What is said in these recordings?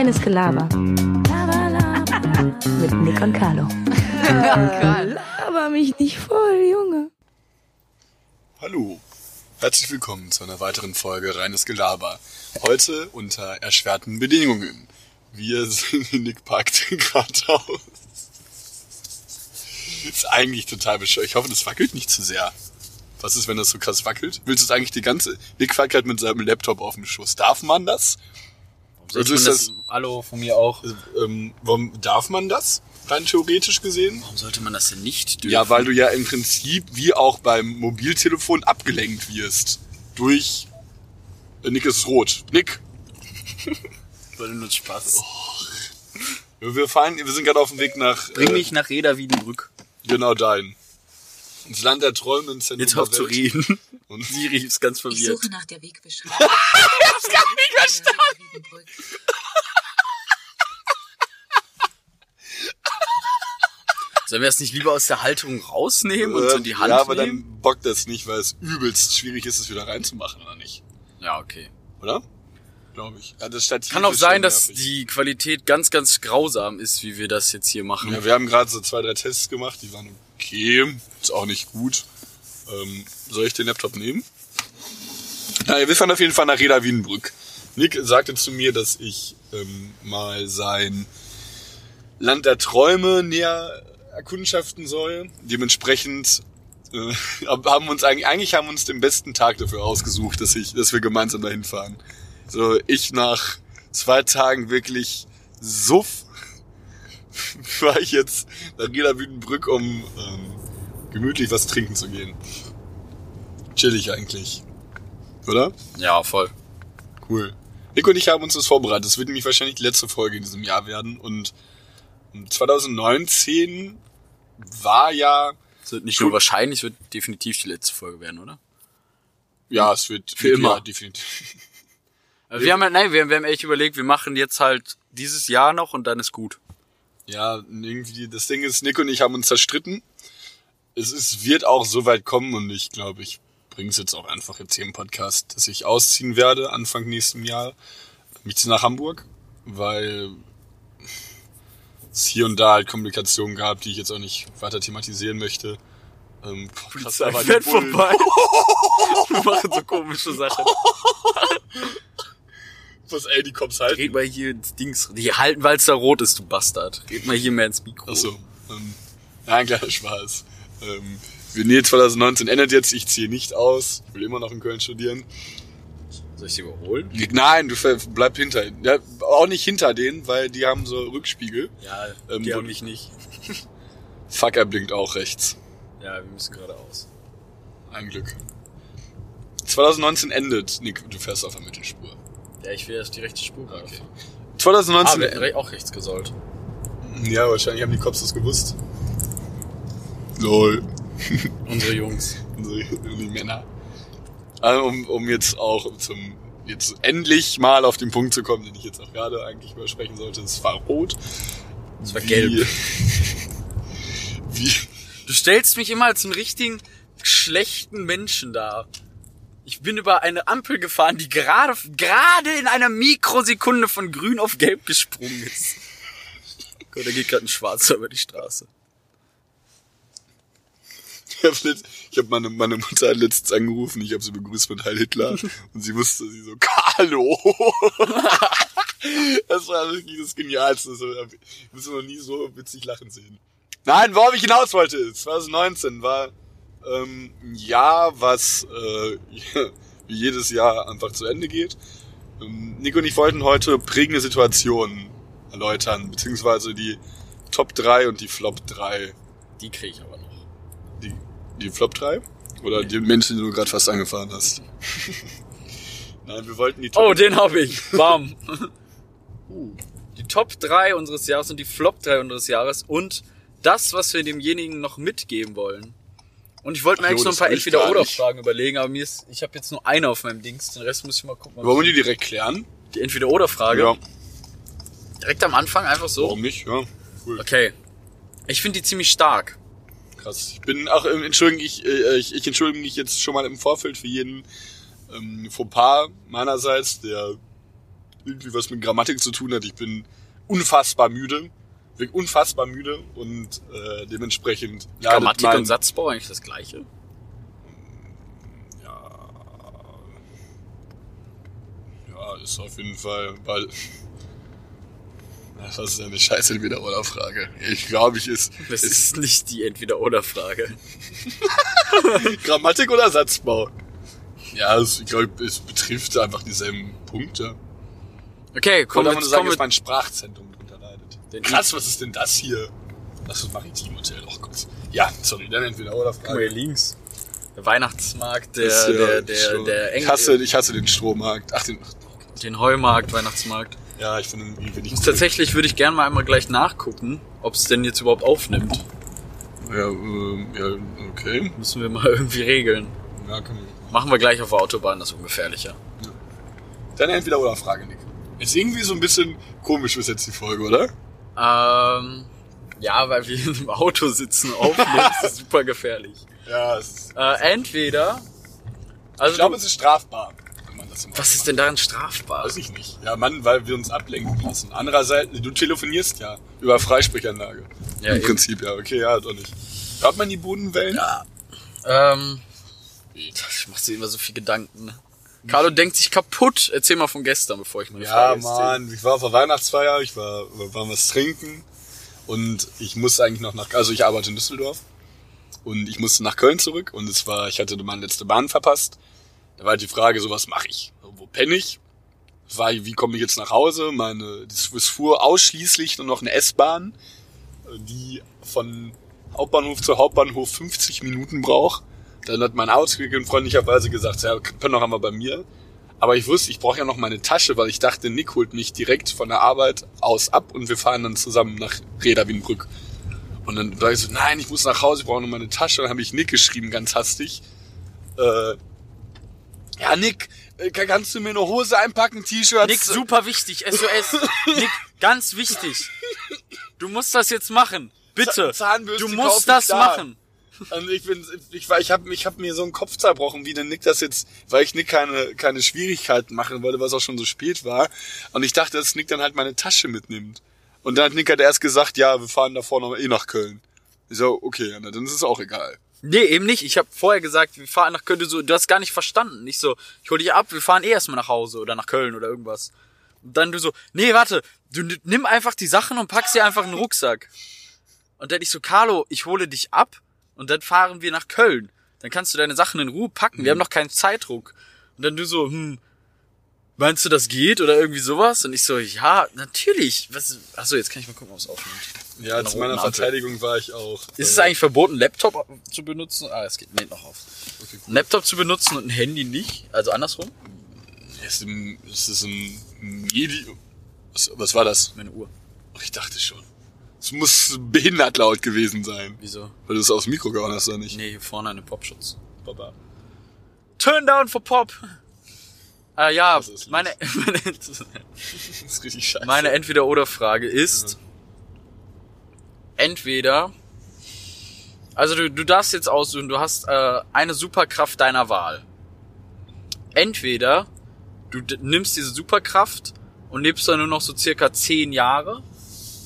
Reines Gelaber. Mit Nick und Carlo. Laber mich nicht voll, Junge. Hallo, herzlich willkommen zu einer weiteren Folge Reines Gelaber. Heute unter erschwerten Bedingungen. Wir sind in Nick packt gerade aus. Ist eigentlich total bescheuert. Ich hoffe, das wackelt nicht zu sehr. Was ist, wenn das so krass wackelt? Willst du es eigentlich die ganze... Nick wackelt mit seinem Laptop auf dem Schoß. Darf man das? Also ist das, Hallo, von mir auch. Ähm, warum darf man das? Rein theoretisch gesehen? Warum sollte man das denn nicht dürfen? Ja, weil du ja im Prinzip wie auch beim Mobiltelefon abgelenkt wirst. Durch. Äh, Nick ist rot. Nick. Weil nur Spaß. Wir fahren, wir sind gerade auf dem Weg nach. Bring äh, mich nach Reda Wiedenbrück. Genau dahin. Ins Land der Träume ins Zentrum Jetzt der auf zu reden. Und Siri ist ganz Ich verwirrt. suche nach der Wegbeschreibung. ich hab's gar nicht verstanden. Sollen wir das nicht lieber aus der Halterung rausnehmen und so in die Hand ja, aber nehmen? dann bockt das nicht, weil es übelst schwierig ist, es wieder reinzumachen, oder nicht? Ja, okay. Oder? Glaube ich. Ja, das Stativ Kann auch ist sein, dass nervig. die Qualität ganz, ganz grausam ist, wie wir das jetzt hier machen. Ja, wir haben gerade so zwei, drei Tests gemacht, die waren okay. Ist auch nicht gut. Ähm, soll ich den Laptop nehmen? Naja, wir fahren auf jeden Fall nach Reda Wiedenbrück. Nick sagte zu mir, dass ich ähm, mal sein Land der Träume näher erkundschaften soll. Dementsprechend äh, haben uns eigentlich, eigentlich haben uns den besten Tag dafür ausgesucht, dass ich, dass wir gemeinsam dahin fahren. So, ich nach zwei Tagen wirklich suff war ich jetzt nach Reda Wiedenbrück, um ähm, gemütlich was trinken zu gehen. Chillig eigentlich. Oder? Ja, voll. Cool. Nick und ich haben uns das vorbereitet. Das wird nämlich wahrscheinlich die letzte Folge in diesem Jahr werden. Und 2019 war ja, Es wird nicht nur wahrscheinlich, es wird definitiv die letzte Folge werden, oder? ja, es wird Für immer. Definitiv. Aber wir haben halt, nein, wir, wir haben echt überlegt, wir machen jetzt halt dieses Jahr noch und dann ist gut. Ja, irgendwie, das Ding ist, Nick und ich haben uns zerstritten. Es ist, wird auch so weit kommen und ich glaube, ich bringe es jetzt auch einfach jetzt hier im Podcast, dass ich ausziehen werde Anfang nächsten Jahr. Mich nach Hamburg, weil es hier und da halt Komplikationen gab, die ich jetzt auch nicht weiter thematisieren möchte. Ähm, die fährt vorbei. wir machen so komische Sachen. Was, ey, die Cops halten. Red mal hier ins Dings. Die halten, weil es da rot ist, du Bastard. Red mal hier mehr ins Mikro. Achso. Ähm, ja, ein kleiner Spaß. Ähm, nee, 2019 endet jetzt, ich ziehe nicht aus. Ich will immer noch in Köln studieren. Soll ich sie überholen? Nein, du bleib hinter. Ja, auch nicht hinter denen, weil die haben so Rückspiegel. Ja, Ähm, die haben mich nicht. Fuck, er blinkt auch rechts. Ja, wir müssen geradeaus. Ein Glück. 2019 endet. Nick, du fährst auf der Mittelspur. Ja, ich will erst die rechte Spur Okay. fahren. 2019. Ah, wäre auch rechts gesollt. ja, wahrscheinlich haben die Cops das gewusst. Lol. Unsere Jungs. Unsere- die Männer. Also, um, um jetzt auch zum jetzt endlich mal auf den Punkt zu kommen, den ich jetzt auch gerade eigentlich übersprechen sollte. Es war rot. Es war Wie- gelb. Wie, Du stellst mich immer als einen richtigen schlechten Menschen dar. Ich bin über eine Ampel gefahren, die gerade gerade in einer Mikrosekunde von grün auf gelb gesprungen ist. Gott, da geht gerade ein Schwarzer über die Straße. Ich habe meine, meine Mutter hat letztens angerufen, ich habe sie begrüßt mit Heil Hitler und sie wusste, sie so, Carlo! das war wirklich das Genialste. Ich muss noch nie so witzig lachen sehen. Nein, worauf ich hinaus wollte, 2019 war ähm, ein Jahr, was äh, wie jedes Jahr einfach zu Ende geht. Ähm, Nico und ich wollten heute prägende Situationen erläutern, beziehungsweise die Top 3 und die Flop 3 Die kriege ich aber noch. die, die Flop 3? Oder die Menschen, die du gerade fast angefahren hast? Nein, wir wollten die Top Oh, den habe ich. Bam. Die Top 3 unseres Jahres und die Flop 3 unseres Jahres und das, was wir demjenigen noch mitgeben wollen. Und ich wollte mir Ach jo, eigentlich noch ein paar Entweder-Oder-Fragen überlegen, aber mir ist, ich habe jetzt nur eine auf meinem Dings, den Rest muss ich mal gucken. Wollen wir die direkt klären? die Entweder-Oder-Frage. Ja. Direkt am Anfang einfach so. Warum nicht? Ja, cool. Okay. Ich finde die ziemlich stark. Krass. Ich bin auch, ähm, entschuldigen, ich, äh, ich, ich entschuldige mich jetzt schon mal im Vorfeld für jeden ähm, Fauxpas meinerseits, der irgendwie was mit Grammatik zu tun hat. Ich bin unfassbar müde. Wirklich unfassbar müde und äh, dementsprechend Grammatik mein- und Satzbau eigentlich das gleiche? Ja, ist auf jeden Fall, weil. Das ist eine scheiße Entweder-Oder-Frage. Ich glaube, ich ist, Das ist ist nicht die Entweder-Oder-Frage. Grammatik oder Satzbau. Ja, es, ich glaube, es betrifft einfach dieselben Punkte. Okay, komm, Oder man jetzt sagen, komm mit, mein Sprachzentrum drunter leidet. Den- Krass, was ist denn das hier? Das ist das Maritim-Hotel, oh Gott. Ja, sorry, dann entweder oder guck mal hier Frage. links. Der Weihnachtsmarkt, der, ist, ja der, der, schon- der ich hasse, ich hasse den Strommarkt. Ach, den, den Heumarkt, Weihnachtsmarkt. ja, ich finde irgendwie bin ich Tatsächlich würde ich gerne mal einmal gleich nachgucken, ob es denn jetzt überhaupt aufnimmt. Ja, ähm, ja, okay. Müssen wir mal irgendwie regeln. Ja, können wir. Machen wir gleich auf der Autobahn, das ist ungefährlicher. Dann entweder oder Frage, Nick. Ist irgendwie so ein bisschen komisch bis jetzt die Folge, oder? Ähm, ja, weil wir im Auto sitzen aufnehmen, das ist super gefährlich. Ja, es ist, Äh, entweder, also ich glaube, es ist strafbar, wenn man das im was ist denn daran strafbar? Weiß ich nicht. Ja, Mann, weil wir uns ablenken lassen. Andererseits, du telefonierst ja über Freisprechanlage. Ja, Im eben. Prinzip, ja. Okay, ja, doch nicht. Hört man die Bodenwellen? Ja. Ähm, ich mach dir immer so viel Gedanken. Carlo denkt sich kaputt. Erzähl mal von gestern, bevor ich meine Ja, Frage stelle. Mann. Ich war auf der Weihnachtsfeier, ich war, war was trinken. Und ich musste eigentlich noch nach, also ich arbeite in Düsseldorf. Und ich musste nach Köln zurück. Und es war, ich hatte meine letzte Bahn verpasst. Da war halt die Frage, so was mache ich? Wo penne ich? War, wie komme ich jetzt nach Hause? Meine, es fuhr ausschließlich nur noch eine S-Bahn, die von Hauptbahnhof zu Hauptbahnhof 50 Minuten braucht. Dann hat mein Ausgegangen freundlicherweise gesagt, ja, können doch einmal bei mir. Aber ich wusste, ich brauche ja noch meine Tasche, weil ich dachte, Nick holt mich direkt von der Arbeit aus ab und wir fahren dann zusammen nach Reda Wienbrück. Und dann war ich so, nein, ich muss nach Hause, ich brauche noch meine Tasche. Und dann habe ich Nick geschrieben, ganz hastig. Äh, ja, Nick, äh, kannst du mir eine Hose einpacken, T-Shirts? Nick, super wichtig, SOS. Nick, ganz wichtig. Du musst das jetzt machen. Bitte. Z- Zahnbürste Du musst das da. machen. Und ich bin, ich war, ich habe, ich hab mir so einen Kopf zerbrochen, wie der Nick das jetzt, weil ich Nick keine, keine Schwierigkeiten machen wollte, weil es auch schon so spät war. Und ich dachte, dass Nick dann halt meine Tasche mitnimmt. Und dann hat Nick halt erst gesagt, ja, wir fahren da vorne eh nach Köln. Ich so, okay, na, dann ist es auch egal. Nee, eben nicht. Ich habe vorher gesagt, wir fahren nach Köln. Du, so, du hast gar nicht verstanden. Ich so, ich hol dich ab, wir fahren eh erstmal nach Hause oder nach Köln oder irgendwas. Und dann du so, nee, warte, du nimm einfach die Sachen und pack sie einfach in den Rucksack. Und dann ich so, Carlo, ich hole dich ab und dann fahren wir nach Köln. Dann kannst du deine Sachen in Ruhe packen. Wir haben noch keinen Zeitdruck. Und dann du so, hm, meinst du, das geht oder irgendwie sowas? Und ich so, ja, natürlich. Was, achso, jetzt kann ich mal gucken, ob es aufnimmt. Ja, zu einer meiner Ampel. Verteidigung war ich auch. Ist es äh, eigentlich verboten, Laptop zu benutzen? Ah, es geht nee, noch auf. Ein Laptop zu benutzen und ein Handy nicht? Also andersrum? ein, ist es ein Medium? Was, was war das? Meine Uhr. Ich dachte schon. Es muss behindert laut gewesen sein. Wieso? Weil du es aus dem Mikro gehauen hast, oder nicht? Nee, hier vorne eine Popschutz. Papa. Turn down for Pop. Ah ja, meine, meine, Das ist richtig scheiße. meine Entweder-Oder-Frage ist, entweder, also du, du darfst jetzt aussuchen, du hast äh, eine Superkraft deiner Wahl. Entweder du nimmst diese Superkraft und lebst dann nur noch so circa zehn Jahre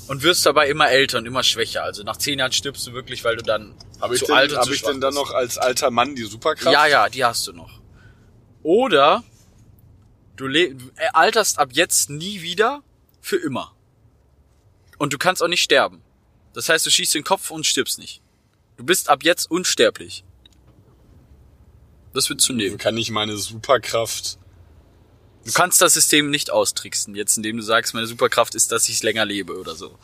und wirst dabei immer älter und immer schwächer. Also nach zehn Jahren stirbst du wirklich, weil du dann Habe ich, zu denn, alt und hab zu ich denn dann noch als alter Mann die Superkraft? Ja, ja, die hast du noch. Oder du äh, alterst ab jetzt nie wieder für immer. Und du kannst auch nicht sterben. Das heißt, du schießt den Kopf und stirbst nicht. Du bist ab jetzt unsterblich. Das würdest du nehmen. Kann ich meine Superkraft... Du kannst das System nicht austricksen, jetzt indem du sagst, meine Superkraft ist, dass ich länger lebe oder so.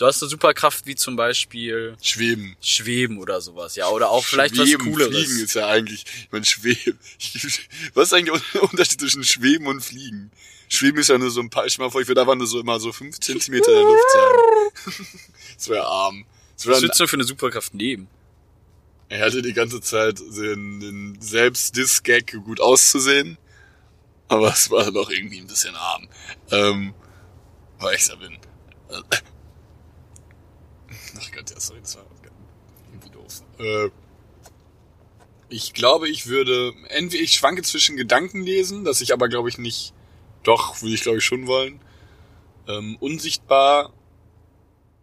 Du hast eine Superkraft wie zum Beispiel Schweben. Schweben oder sowas, ja, oder auch vielleicht Schweben, was Cooleres. Fliegen ist ja eigentlich... Ich meine, Schweben... Was ist eigentlich der Unterschied zwischen Schweben und Fliegen? Schweben ist ja nur so ein paar... Ich mal vor, ich würde einfach nur so immer so fünf Zentimeter in der Luft sein. Das wäre arm. Das Was wäre würdest du für eine Superkraft nehmen? Er hatte die ganze Zeit den, den Selbst-Diss-Gag gut auszusehen. Aber es war doch irgendwie ein bisschen arm. Ähm, weil ich da bin. Ach Gott, ja, sorry, das war irgendwie doof. Äh, ich glaube, ich würde, entweder ich schwanke zwischen Gedanken lesen, dass ich aber, glaube ich, nicht Doch, würde ich glaube ich schon wollen. Ähm, unsichtbar,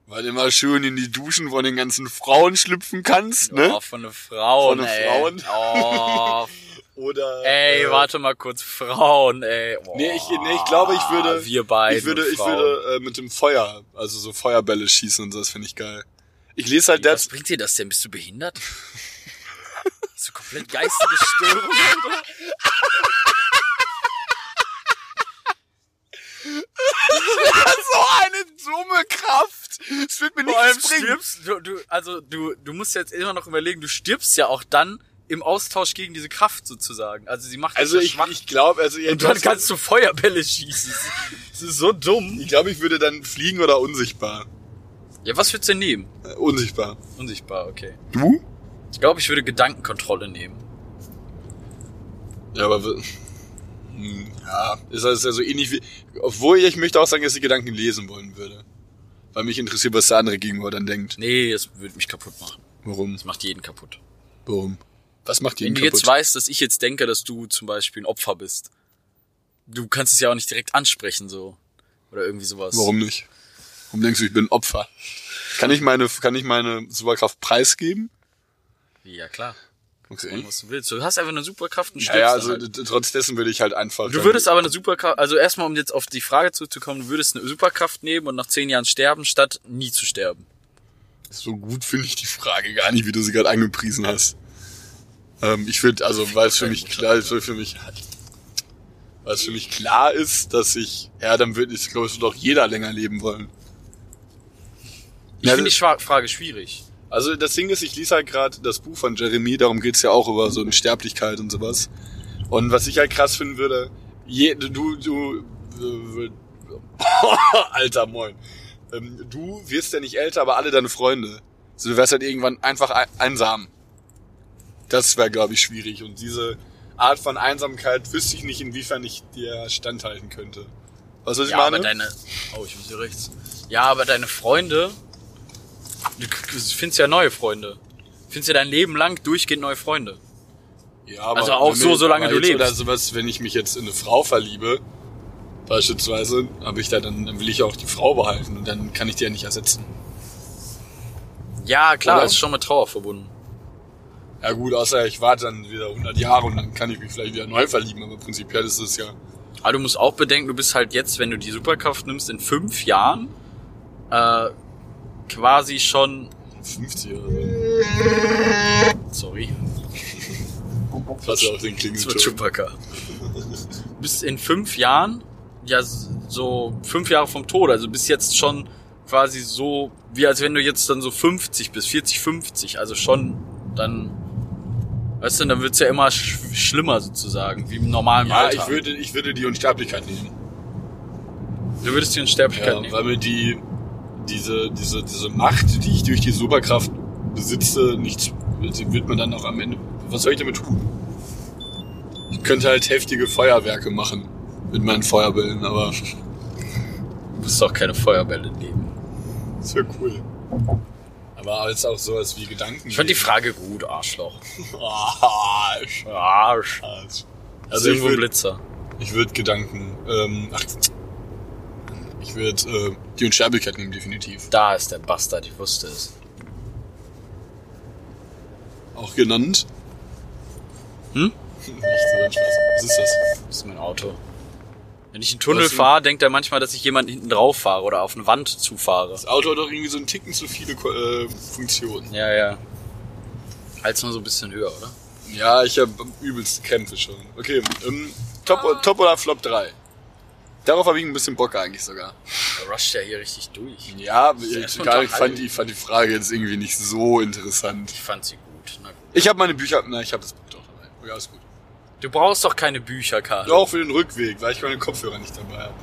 weil du immer schön in die Duschen von den ganzen Frauen schlüpfen kannst, ne? Oh, von den Frauen, Von den. Frauen. Oh, Oder ey, äh, warte mal kurz, Frauen, ey. Oh, Nee, ich, nee, ich glaube, ich würde, Wir beide. ich würde, ich Frauen. würde äh, mit dem Feuer, also so Feuerbälle schießen und so, das finde ich geil. Ich lese halt Was das, bringt dir das denn? Bist du behindert? Du komplett geistige Störung? Alter? so eine dumme Kraft. Es wird mir Vor allem nichts bringen. stirbst du, du, also du, du musst jetzt immer noch überlegen, du stirbst ja auch dann im Austausch gegen diese Kraft sozusagen. Also sie macht Also ich, schwach. ich glaube, also und dann kannst du Feuerbälle schießen. Das ist so dumm. ich glaube, ich würde dann fliegen oder unsichtbar. Ja, was würdest du denn nehmen? Äh, unsichtbar. Unsichtbar, okay. Du? Ich glaube, ich würde Gedankenkontrolle nehmen. Ja, aber hm, ja, ist das ja so ähnlich wie, obwohl ich möchte auch sagen, dass ich Gedanken lesen wollen würde. Weil mich interessiert, was der andere gegenüber dann denkt. Nee, das würde mich kaputt machen. Warum? Das macht jeden kaputt. Warum? Was macht Wenn ihn du kaputt? jetzt weißt, dass ich jetzt denke, dass du zum Beispiel ein Opfer bist, du kannst es ja auch nicht direkt ansprechen, so. Oder irgendwie sowas. Warum nicht? Warum denkst du, ich bin ein Opfer? Kann ich meine, kann ich meine Superkraft preisgeben? Ja, klar. Okay. Was du willst. Du hast einfach eine Superkraft und Ja, stirbst ja, dann also halt. trotz dessen würde ich halt einfach. Du würdest aber eine Superkraft, also erstmal um jetzt auf die Frage zurückzukommen, du würdest eine Superkraft nehmen und nach zehn Jahren sterben, statt nie zu sterben. So gut finde ich die Frage gar nicht, wie du sie gerade angepriesen hast. Ähm, ich würde, also weil es für mich klar ist, für mich, weil es für mich klar ist, dass ich, ja, dann würde ich, glaube ich, doch jeder länger leben wollen. Ich Ja, finde die Frage schwierig. Also das Ding ist, ich lese halt gerade das Buch von Jeremy, darum geht's ja auch über so eine Sterblichkeit und sowas. Und was ich halt krass finden würde, je, du, du, äh, Alter, moin. Ähm, du wirst ja nicht älter, aber alle deine Freunde. Also du wärst halt irgendwann einfach ein- einsam. Das wäre, glaube ich, schwierig. Und diese Art von Einsamkeit wüsste ich nicht, inwiefern ich dir standhalten könnte. Was ich Ja, meine? aber deine, oh, ich muss hier rechts. Ja, aber deine Freunde, du findest ja neue Freunde. Findest ja dein Leben lang durchgehend neue Freunde. Ja, aber Also auch so, solange du lebst. Oder sowas, wenn ich mich jetzt in eine Frau verliebe, beispielsweise, habe ich da dann, dann will ich auch die Frau behalten und dann kann ich die ja nicht ersetzen. Ja, klar, Oder? ist schon mit Trauer verbunden. Ja gut, außer ich warte dann wieder 100 Jahre und dann kann ich mich vielleicht wieder neu verlieben, aber prinzipiell ist es ja. Aber du musst auch bedenken, du bist halt jetzt, wenn du die Superkraft nimmst, in fünf Jahren äh, quasi schon. 50 oder so. Sorry, Das ist auch den das Klingelton. Chewbacca. Du bist in fünf Jahren, ja, so fünf Jahre vom Tod, also bist jetzt schon quasi so, wie als wenn du jetzt dann so 50 bist, 40, 50, also schon dann, weißt du, dann wird's ja immer sch schlimmer sozusagen, wie im normalen Ja, Alter. ich würde, ich würde die Unsterblichkeit nehmen. du würdest die Unsterblichkeit Ja, nehmen. weil mir die, diese, diese, diese Macht, die ich durch die Superkraft besitze, nichts, wird man dann auch am Ende, was soll ich damit tun? Ich könnte halt heftige Feuerwerke machen mit meinen Feuerbällen, aber Du musst auch keine Feuerbälle nehmen. das wäre cool. Aber als auch sowas wie Gedanken. Ich fand die Frage gut, Arschloch. Arsch. Arsch. Arsch. Also Also ich irgendwo ein würde Blitzer. ich würd Gedanken, ähm, ach, ich würde äh, die Unsterblichkeit nehmen, definitiv. Da ist der Bastard, ich wusste es. Auch genannt. Hm? Nicht so. Was ist das? Das ist mein Auto. Wenn ich in den Tunnel fahre, denkt er manchmal, dass ich jemanden hinten drauf fahre oder auf eine Wand zufahre. Das Auto hat doch irgendwie so einen Ticken zu viele äh, Funktionen. Ja, ja. Halt's mal so ein bisschen höher, oder? Ja, ich habe übelste Kämpfe schon. Okay, ähm, Top, Top oder Flop 3? Darauf habe ich ein bisschen Bock eigentlich sogar. Der rusht ja hier richtig durch. Ja, ich, gar, ich, fand die, fand die Frage jetzt irgendwie nicht so interessant. Ich fand sie gut. Na gut. Ich habe meine Bücher, na, ich habe das Buch doch dabei. Ja, ist gut. Du brauchst doch keine Bücher, Karl. Ja, auch für den Rückweg, weil ich meine Kopfhörer nicht dabei habe.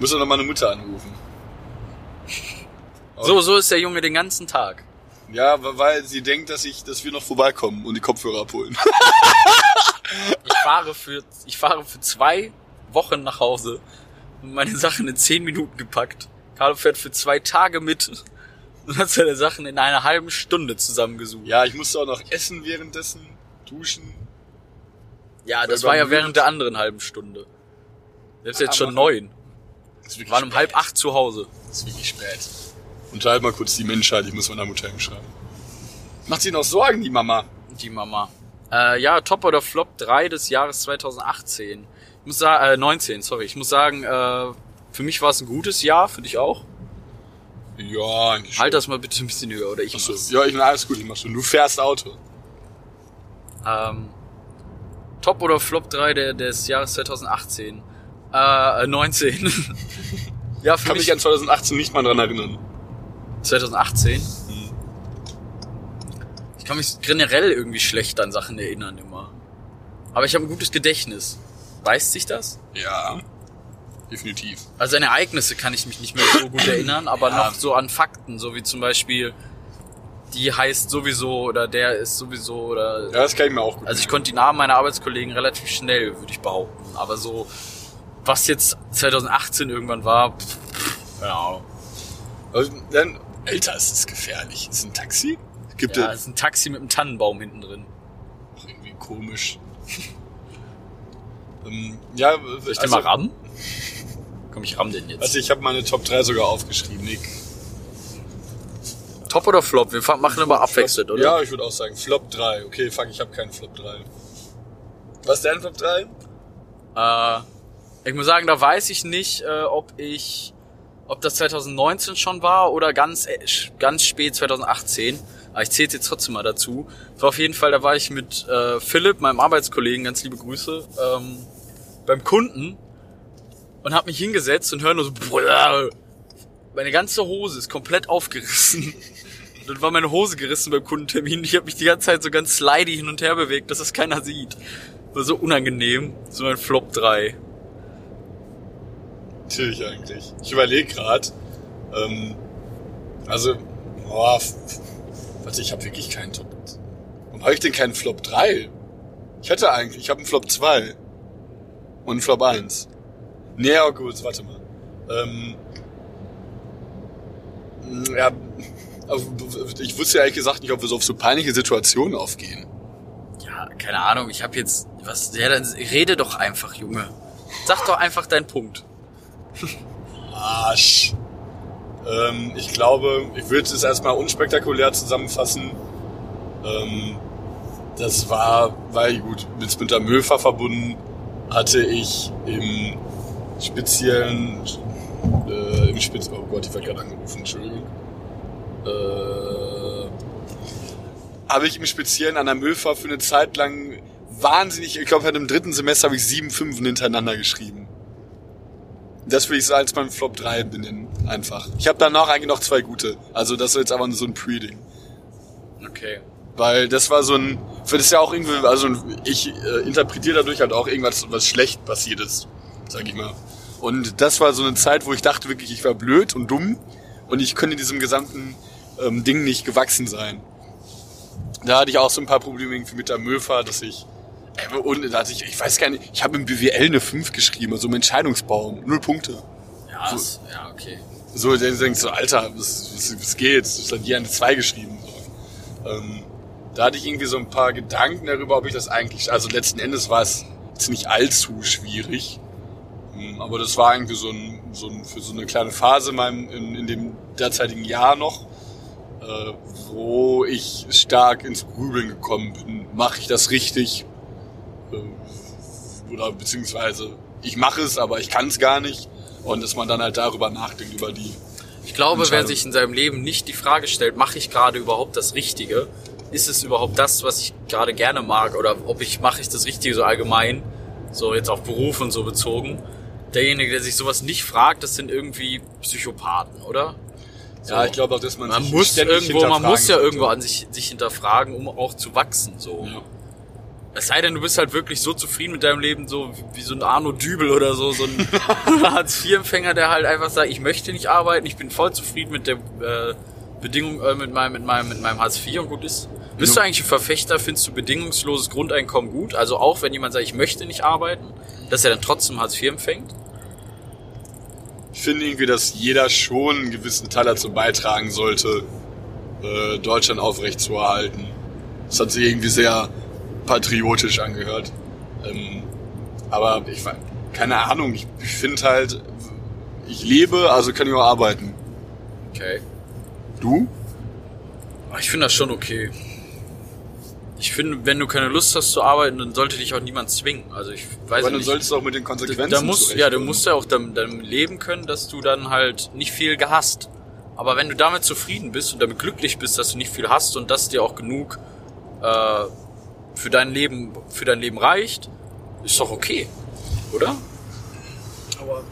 Muss doch noch meine Mutter anrufen. So, so ist der Junge den ganzen Tag. Ja, weil sie denkt, dass ich, dass wir noch vorbeikommen und die Kopfhörer abholen. Ich fahre für, ich fahre für zwei Wochen nach Hause und meine Sachen in zehn Minuten gepackt. Carlo fährt für zwei Tage mit und hat seine Sachen in einer halben Stunde zusammengesucht. Ja, ich musste auch noch essen währenddessen, duschen. Ja, das war ja während der anderen halben Stunde. Selbst jetzt Ah, schon mach- neun. Das ist wirklich Waren um halb acht zu Hause. Das ist wirklich spät. Unterhalt mal kurz die Menschheit, ich muss meiner Mutter schreiben. Macht sie noch Sorgen, die Mama? Die Mama. Äh, ja, Top oder Flop 3 des Jahres 2018. Ich muss sagen, äh, 19, sorry. Ich muss sagen, äh, für mich war es ein gutes Jahr, für dich auch. Ja, eigentlich schon. Halt das mal bitte ein bisschen höher, oder ich Achso, mach's. ja, ich bin alles gut, ich mach schon. Du fährst Auto. Ähm, Top oder Flop 3 der, des Jahres 2018? Äh, äh, 19. ja, für Kann mich mich an 2018 nicht mal dran erinnern. 2018. Ich kann mich generell irgendwie schlecht an Sachen erinnern immer. Aber ich habe ein gutes Gedächtnis. Weiß sich das? Ja, definitiv. Also an Ereignisse kann ich mich nicht mehr so gut erinnern, aber Ja. noch so an Fakten, so wie zum Beispiel, die heißt sowieso oder der ist sowieso oder. Ja, das kann ich mir auch gut Also ich konnte die Namen meiner Arbeitskollegen relativ schnell, würde ich behaupten. Aber so, was jetzt 2018 irgendwann war, pff, keine Ahnung. Also, dann, Alter, ist das gefährlich. Ist ein Taxi? Gibt Ja, es ist ein Taxi mit einem Tannenbaum hinten drin. auch irgendwie komisch. ähm, ja, Soll ich den mal rammen? Komm, ich ramm den jetzt. Also ich habe meine Top 3 sogar aufgeschrieben, Nick. Top oder Flop? Wir machen immer abwechselnd, oder? Ja, ich würde auch sagen Flop 3. Okay, fuck, ich habe keinen Flop 3. Was ist dein Flop 3? Äh, ich muss sagen, da weiß ich nicht, äh, ob ich, ob das 2019 schon war oder ganz, äh, ganz spät 2018. Aber ich zähle jetzt trotzdem mal dazu. Das war auf jeden Fall, da war ich mit äh, Philipp, meinem Arbeitskollegen, ganz liebe Grüße, ähm, beim Kunden und hab mich hingesetzt und höre nur so. Meine ganze Hose ist komplett aufgerissen. Und dann war meine Hose gerissen beim Kundentermin. Ich habe mich die ganze Zeit so ganz slidey hin und her bewegt, dass das keiner sieht. War so unangenehm. So ein Flop 3. Natürlich eigentlich. Ich überlege gerade. Ähm, also, boah, warte, ich habe wirklich keinen Top. Warum habe ich denn keinen Flop 3? Ich hätte eigentlich, ich habe einen Flop 2. Und einen Flop 1. Nee, oh gut, warte mal. Ähm, ja, also, ich wusste ja ehrlich gesagt nicht, ob wir so auf so peinliche Situationen aufgehen. Ja, keine Ahnung. Ich habe jetzt was. Ja, dann rede doch einfach, Junge. Sag doch einfach deinen Punkt. Arsch. Ähm, ich glaube, ich würde es erstmal unspektakulär zusammenfassen. Ähm, das war, weil gut, mit, der Möfa verbunden, hatte ich im speziellen, äh, im Spez oh Gott, ich werde gerade angerufen, Entschuldigung. Äh, habe ich im Speziellen an der Möfa für eine Zeit lang wahnsinnig, ich glaube, im dritten Semester habe ich sieben Fünfen hintereinander geschrieben. Das würde ich so als mein Flop 3 benennen, einfach. Ich habe danach eigentlich noch zwei gute. Also das ist jetzt aber so ein Pre-Ding. Okay. Weil das war so ein, das ist ja auch irgendwie, also ich äh, interpretiere dadurch halt auch irgendwas, was schlecht passiert ist, sag ich mal. Und das war so eine Zeit, wo ich dachte wirklich, ich war blöd und dumm und ich könnte diesem gesamten ähm, Ding nicht gewachsen sein. Da hatte ich auch so ein paar Probleme irgendwie mit der Möfa, dass ich äh, und da hatte ich, ich weiß gar nicht, ich habe im BWL eine 5 geschrieben, also im Entscheidungsbaum, null Punkte. Ja, das, ja, okay. So, der denkt so, Alter, was, was, was geht? Das hat hier eine 2 geschrieben. So. Ähm, da hatte ich irgendwie so ein paar Gedanken darüber, ob ich das eigentlich, also letzten Endes war es jetzt nicht allzu schwierig. Ähm, Aber das war irgendwie so ein, so ein, für so eine kleine Phase in, meinem, in, in dem derzeitigen Jahr noch, äh, wo ich stark ins Grübeln gekommen bin. Mache ich das richtig? Äh, oder beziehungsweise ich mache es, aber ich kann es gar nicht. Und dass man dann halt darüber nachdenkt, über die Ich glaube, wer sich in seinem Leben nicht die Frage stellt, mache ich gerade überhaupt das Richtige? Ist es überhaupt das, was ich gerade gerne mag? Oder ob ich mache ich das Richtige so allgemein? So jetzt auf Beruf und so bezogen. Derjenige, der sich sowas nicht fragt, das sind irgendwie Psychopathen, oder? Ja, ich glaube auch, dass man, Man sich muss irgendwo, man muss ja irgendwo an sich, sich hinterfragen, um auch zu wachsen, so. Ja. Es sei denn, du bist halt wirklich so zufrieden mit deinem Leben, so wie, wie so ein Arno Dübel oder so, so ein Hartz-IV-Empfänger, der halt einfach sagt, ich möchte nicht arbeiten, ich bin voll zufrieden mit der äh, Bedingung, äh, mit meinem, mit meinem, mit meinem Hartz IV und gut ist. Bist du eigentlich ein Verfechter, findest du bedingungsloses Grundeinkommen gut? Also auch wenn jemand sagt, ich möchte nicht arbeiten, dass er dann trotzdem Hartz IV empfängt? Ich finde irgendwie, dass jeder schon einen gewissen Teil dazu beitragen sollte, äh, Deutschland aufrechtzuerhalten. Das hat sich irgendwie sehr patriotisch angehört. Ähm, aber ich weiß, keine Ahnung, ich, ich finde halt, ich lebe, also kann ich auch arbeiten. Okay. Du? Aber Ich finde das schon okay. Ich finde, wenn du keine Lust hast zu arbeiten, dann sollte dich auch niemand zwingen. Also ich weiß Aber dann nicht. solltest du auch mit den Konsequenzen da musst, ja, du musst ja auch damit, damit leben können, dass du dann halt nicht viel gehasst. Aber wenn du damit zufrieden bist und damit glücklich bist, dass du nicht viel hast und dass dir auch genug äh, für dein Leben für dein Leben reicht, ist doch okay, oder? Aber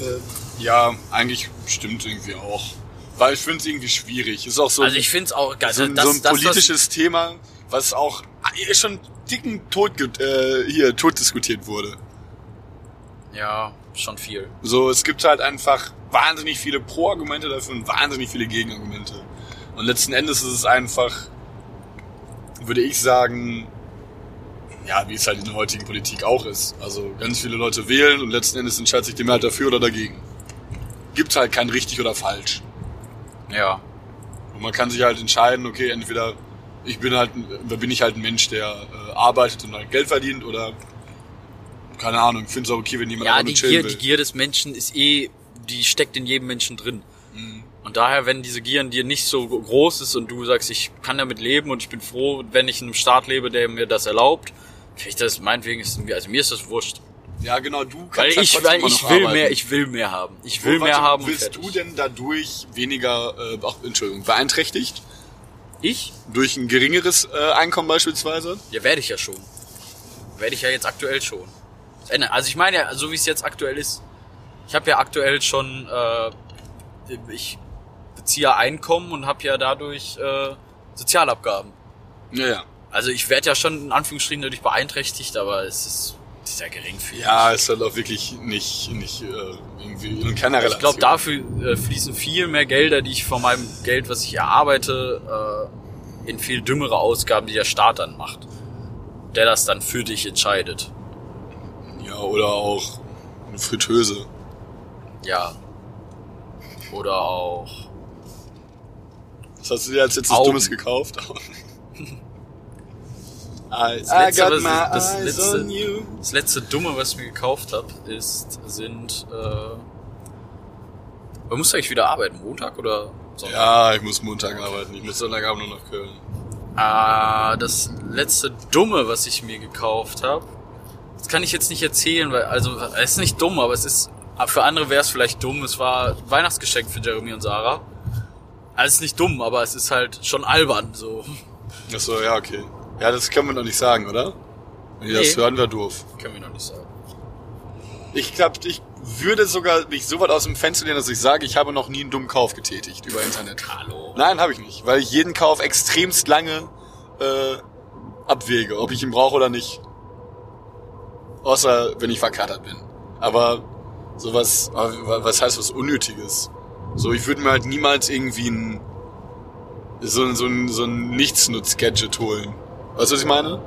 äh, ja, eigentlich stimmt irgendwie auch. Weil ich finde es irgendwie schwierig. Ist auch so, Also ich finde es auch geil. so, ein- das, so ein das, politisches Thema, was auch äh, schon dicken tot ge- äh, hier tot diskutiert wurde. Das, ja, schon viel. So, es gibt halt einfach wahnsinnig viele Pro-Argumente dafür und wahnsinnig viele Gegenargumente. Und letzten Endes ist es einfach, würde ich sagen, ja, wie es halt in der heutigen Politik auch ist. Also ganz viele Leute wählen und letzten Endes entscheidet sich die Mehrheit dafür oder dagegen. Gibt halt kein richtig oder falsch. Ja. Und man kann sich halt entscheiden, okay, entweder ich bin halt, bin ich halt ein Mensch, der äh, arbeitet und halt Geld verdient oder keine Ahnung, ich finde es auch okay, wenn jemand Ja, die Gier, will. die Gier des Menschen ist eh, die steckt in jedem Menschen drin. Mhm. Und daher, wenn diese Gier in dir nicht so groß ist und du sagst, ich kann damit leben und ich bin froh, wenn ich in einem Staat lebe, der mir das erlaubt, finde ich das, meinetwegen ist mir, also mir ist das wurscht. Ja, genau, du kannst Weil halt ich, weil ich will arbeiten. mehr, ich will mehr haben. Ich will Wo- mehr warte, haben. fertig. du denn dadurch weniger, äh, ach, Entschuldigung, beeinträchtigt? Ich? Durch ein geringeres äh, Einkommen beispielsweise? Ja, werde ich ja schon. Werde ich ja jetzt aktuell schon. Also ich meine ja, so wie es jetzt aktuell ist, ich habe ja aktuell schon, äh, ich beziehe Einkommen und habe ja dadurch äh, Sozialabgaben. Ja, ja. Also ich werde ja schon in Anführungsstrichen dadurch beeinträchtigt, aber es ist sehr gering für mich. Ja, ist halt auch wirklich nicht, nicht äh, irgendwie in keiner Relation. Ich glaube, dafür äh, fließen viel mehr Gelder, die ich von meinem Geld, was ich erarbeite, äh, in viel dümmere Ausgaben, die der Staat dann macht. Der das dann für dich entscheidet. Ja, oder auch eine Fritteuse. Ja. Oder auch. Was hast du dir als letztes Augen. Dummes gekauft? I, Das letzte, das eyes letzte-. Das letzte Dumme, was ich mir gekauft habe, ist, sind, äh, man muss eigentlich wieder arbeiten, Montag oder Sonntag? Ja, ich muss Montag arbeiten. Ich muss Sonntagabend noch nach Köln. Ah, das letzte Dumme, was ich mir gekauft habe, das kann ich jetzt nicht erzählen, weil, also, es ist nicht dumm, aber es ist, für andere wäre es vielleicht dumm. Es war Weihnachtsgeschenk für Jeremy und Sarah. Also, es ist nicht dumm, aber es ist halt schon albern, so. Achso, ja, okay. Ja, das können wir noch nicht sagen, oder? Wenn die das Nee. hören, wäre doof. Können wir noch nicht sagen. Ich glaube, ich würde sogar mich so weit aus dem Fenster lehnen, dass ich sage, ich habe noch nie einen dummen Kauf getätigt über Internet. Hallo. Nein, habe ich nicht, weil ich jeden Kauf extremst lange äh, abwäge, ob ich ihn brauche oder nicht. Außer wenn ich verkatert bin. Aber sowas, was heißt was Unnötiges? So, ich würde mir halt niemals irgendwie ein so, ein- so ein, so ein Nichtsnutz-Gadget holen. Weißt du, was ich meine?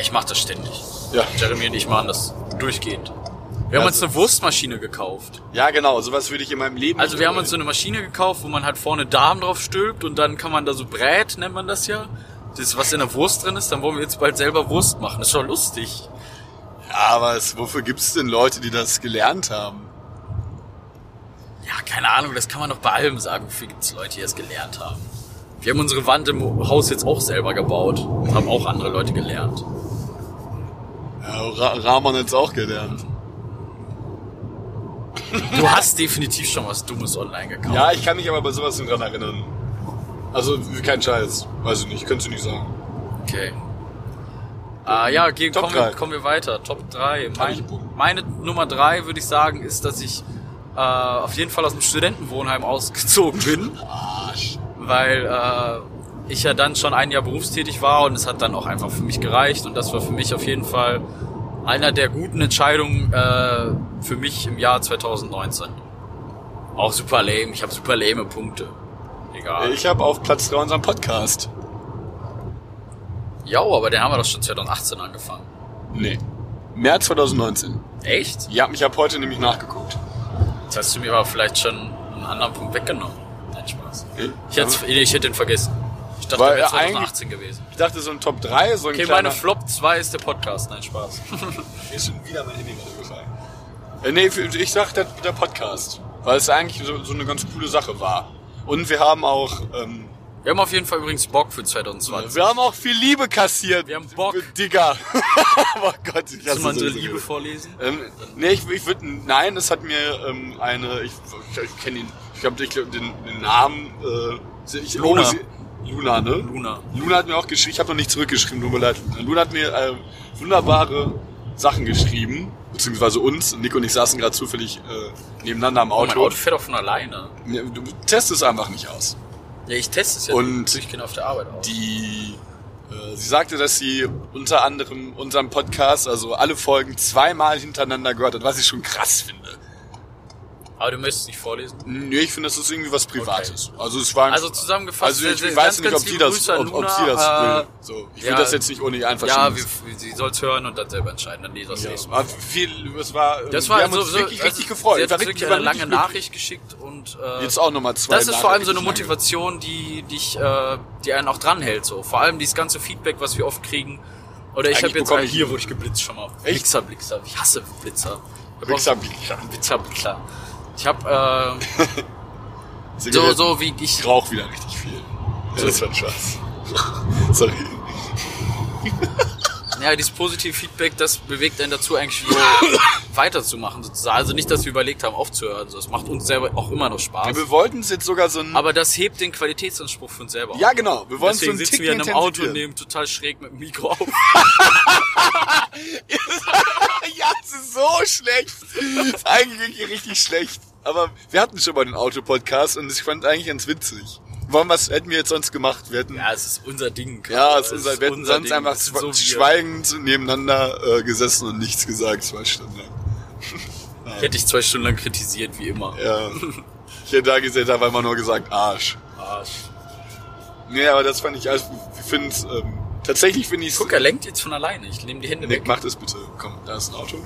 Ich mach das ständig. Ja. Jeremy und ich machen das durchgehend. Wir haben uns eine Wurstmaschine gekauft. Ja, genau, sowas würde ich in meinem Leben Also wir haben uns so eine Maschine gekauft, wo man halt vorne Darm drauf stülpt und dann kann man da so Brät, nennt man das ja. Das was in der Wurst drin ist, dann wollen wir jetzt bald selber Wurst machen. Das ist doch lustig. Ja, aber es, wofür gibt es denn Leute, die das gelernt haben? Ja, keine Ahnung, das kann man doch bei allem sagen. Wofür gibt es Leute, die das gelernt haben? Wir haben unsere Wand im Haus jetzt auch selber gebaut und haben auch andere Leute gelernt. Ja, Ra Rahman hat's auch gelernt. Du hast definitiv schon was Dummes online gekauft. Ja, ich kann mich aber bei sowas nicht dran erinnern. Also, kein Scheiß. Weiß ich nicht, könntest du nicht sagen. Okay. Ah, ja, gehen, Top kommen, wir, drei. kommen wir weiter. Top 3. Hab Mein, meine Nummer 3 würde ich sagen, ist, dass ich äh, auf jeden Fall aus dem Studentenwohnheim ausgezogen bin. Arsch. Weil äh, ich ja dann schon ein Jahr berufstätig war und es hat dann auch einfach für mich gereicht und das war für mich auf jeden Fall einer der guten Entscheidungen äh, für mich im Jahr 2019. Auch super lame, ich habe super lame Punkte. Egal. Ich habe auf Platz 3 unseren Podcast. Ja, aber den haben wir doch schon 2018 angefangen. Nee. März 2019. Echt? Ich habe mich ab heute nämlich nachgeguckt. Jetzt hast du mir aber vielleicht schon einen anderen Punkt weggenommen. Spaß. Okay? Ich hätte, ich hätte den vergessen. Ich dachte, Weil wäre er eigentlich- 2018 gewesen. Ich dachte so ein Top 3, so ein Okay, kleiner... meine Flop 2 ist der Podcast. Nein, Spaß. Mir ist schon wieder mein Handy runtergefallen. Äh, nee, ich dachte der Podcast. Weil es eigentlich so, so eine ganz coole Sache war. Und wir haben auch, ähm, Wir haben auf jeden Fall übrigens Bock für 2020. wir haben auch viel Liebe kassiert. Wir haben Bock. Digga. oh Gott, ich Kannst du mal unsere sowieso. Liebe vorlesen? Ähm, nee, ich, ich würde, nein, es hat mir ähm, eine, ich, ich kenne ihn, ich glaube, ich glaub, den, den Namen, äh, ich, Luna. oh, sie- Luna, ne? Luna. Luna hat mir auch geschrieben, ich habe noch nicht zurückgeschrieben, tut mir leid. Luna hat mir äh, wunderbare Sachen geschrieben, beziehungsweise uns, Nick und ich saßen gerade zufällig äh, nebeneinander am Oh, mein Auto. Auto fährt auch von alleine. Ja, Du testest einfach nicht aus. Ja, ich teste es ja Und durchgehend auf der Arbeit aus. Die, äh, sie sagte, dass sie unter anderem unseren Podcast, also alle Folgen zweimal hintereinander gehört hat, was ich schon krass finde. Aber du möchtest es nicht vorlesen? Nee, ich finde, das ist irgendwie was Privates. Also es war Also zusammengefasst, Also ich, ich sehr- weiß ganz, nicht, ob sie liebe das, ob, ob sie das äh, will. So, ich will ja, das jetzt nicht ohne ihr Ja, Einverständnis. wir, sie soll es hören und dann selber entscheiden. Dann lese ich ja, das aber viel, es war, Das wir war haben so, uns so wirklich richtig gefreut. Sie Wir hat wirklich wir eine lange Nachricht geschickt und äh, Jetzt auch nochmal zwei das ist vor allem so eine Motivation, die dich, äh, die einen auch dranhält. So vor allem dieses ganze Feedback, was wir oft kriegen. Oder ich habe jetzt äh, ich- hier wurde ich geblitzt schon mal. Echt? Blitzer, Blitzer. Ich hasse Blitzer. Blitzer, Blitzer. Blitzer, Blitzer. Ich habe äh, so so wie ich Ich rauche wieder richtig viel. Ja, das war ein Spaß. Sorry. Ja, dieses positive Feedback, das bewegt einen dazu, eigentlich so weiterzumachen, sozusagen. Also nicht, dass wir überlegt haben, aufzuhören. So, es macht uns selber auch immer noch Spaß. Wir wollten es jetzt sogar so ein... Aber das hebt den Qualitätsanspruch uns selber auf. ja, genau. Wir wollen es so Deswegen einen sitzen Ticken wir in einem Auto und nehmen total schräg mit dem Mikro auf. ja, es ist so schlecht. Es ist eigentlich wirklich richtig schlecht. Aber wir hatten schon mal den Autopodcast und ich fand eigentlich ganz witzig. Warum, was hätten wir jetzt sonst gemacht? Wir hätten, Ja, es ist unser Ding. ja, es ist unser, wir hätten unser sonst Ding. einfach Es so wir. schweigend nebeneinander äh, gesessen und nichts gesagt, zwei Stunden lang. Hätte ich zwei Stunden lang kritisiert, wie immer. Ja. Ich hätte da gesessen, habe einfach nur gesagt, Arsch. Arsch. Nee, aber das fand ich, also, ich finde ähm, tatsächlich finde ich Guck, er lenkt jetzt von alleine. Ich nehme die Hände Nick, weg. mach das bitte. Komm, da ist ein Auto.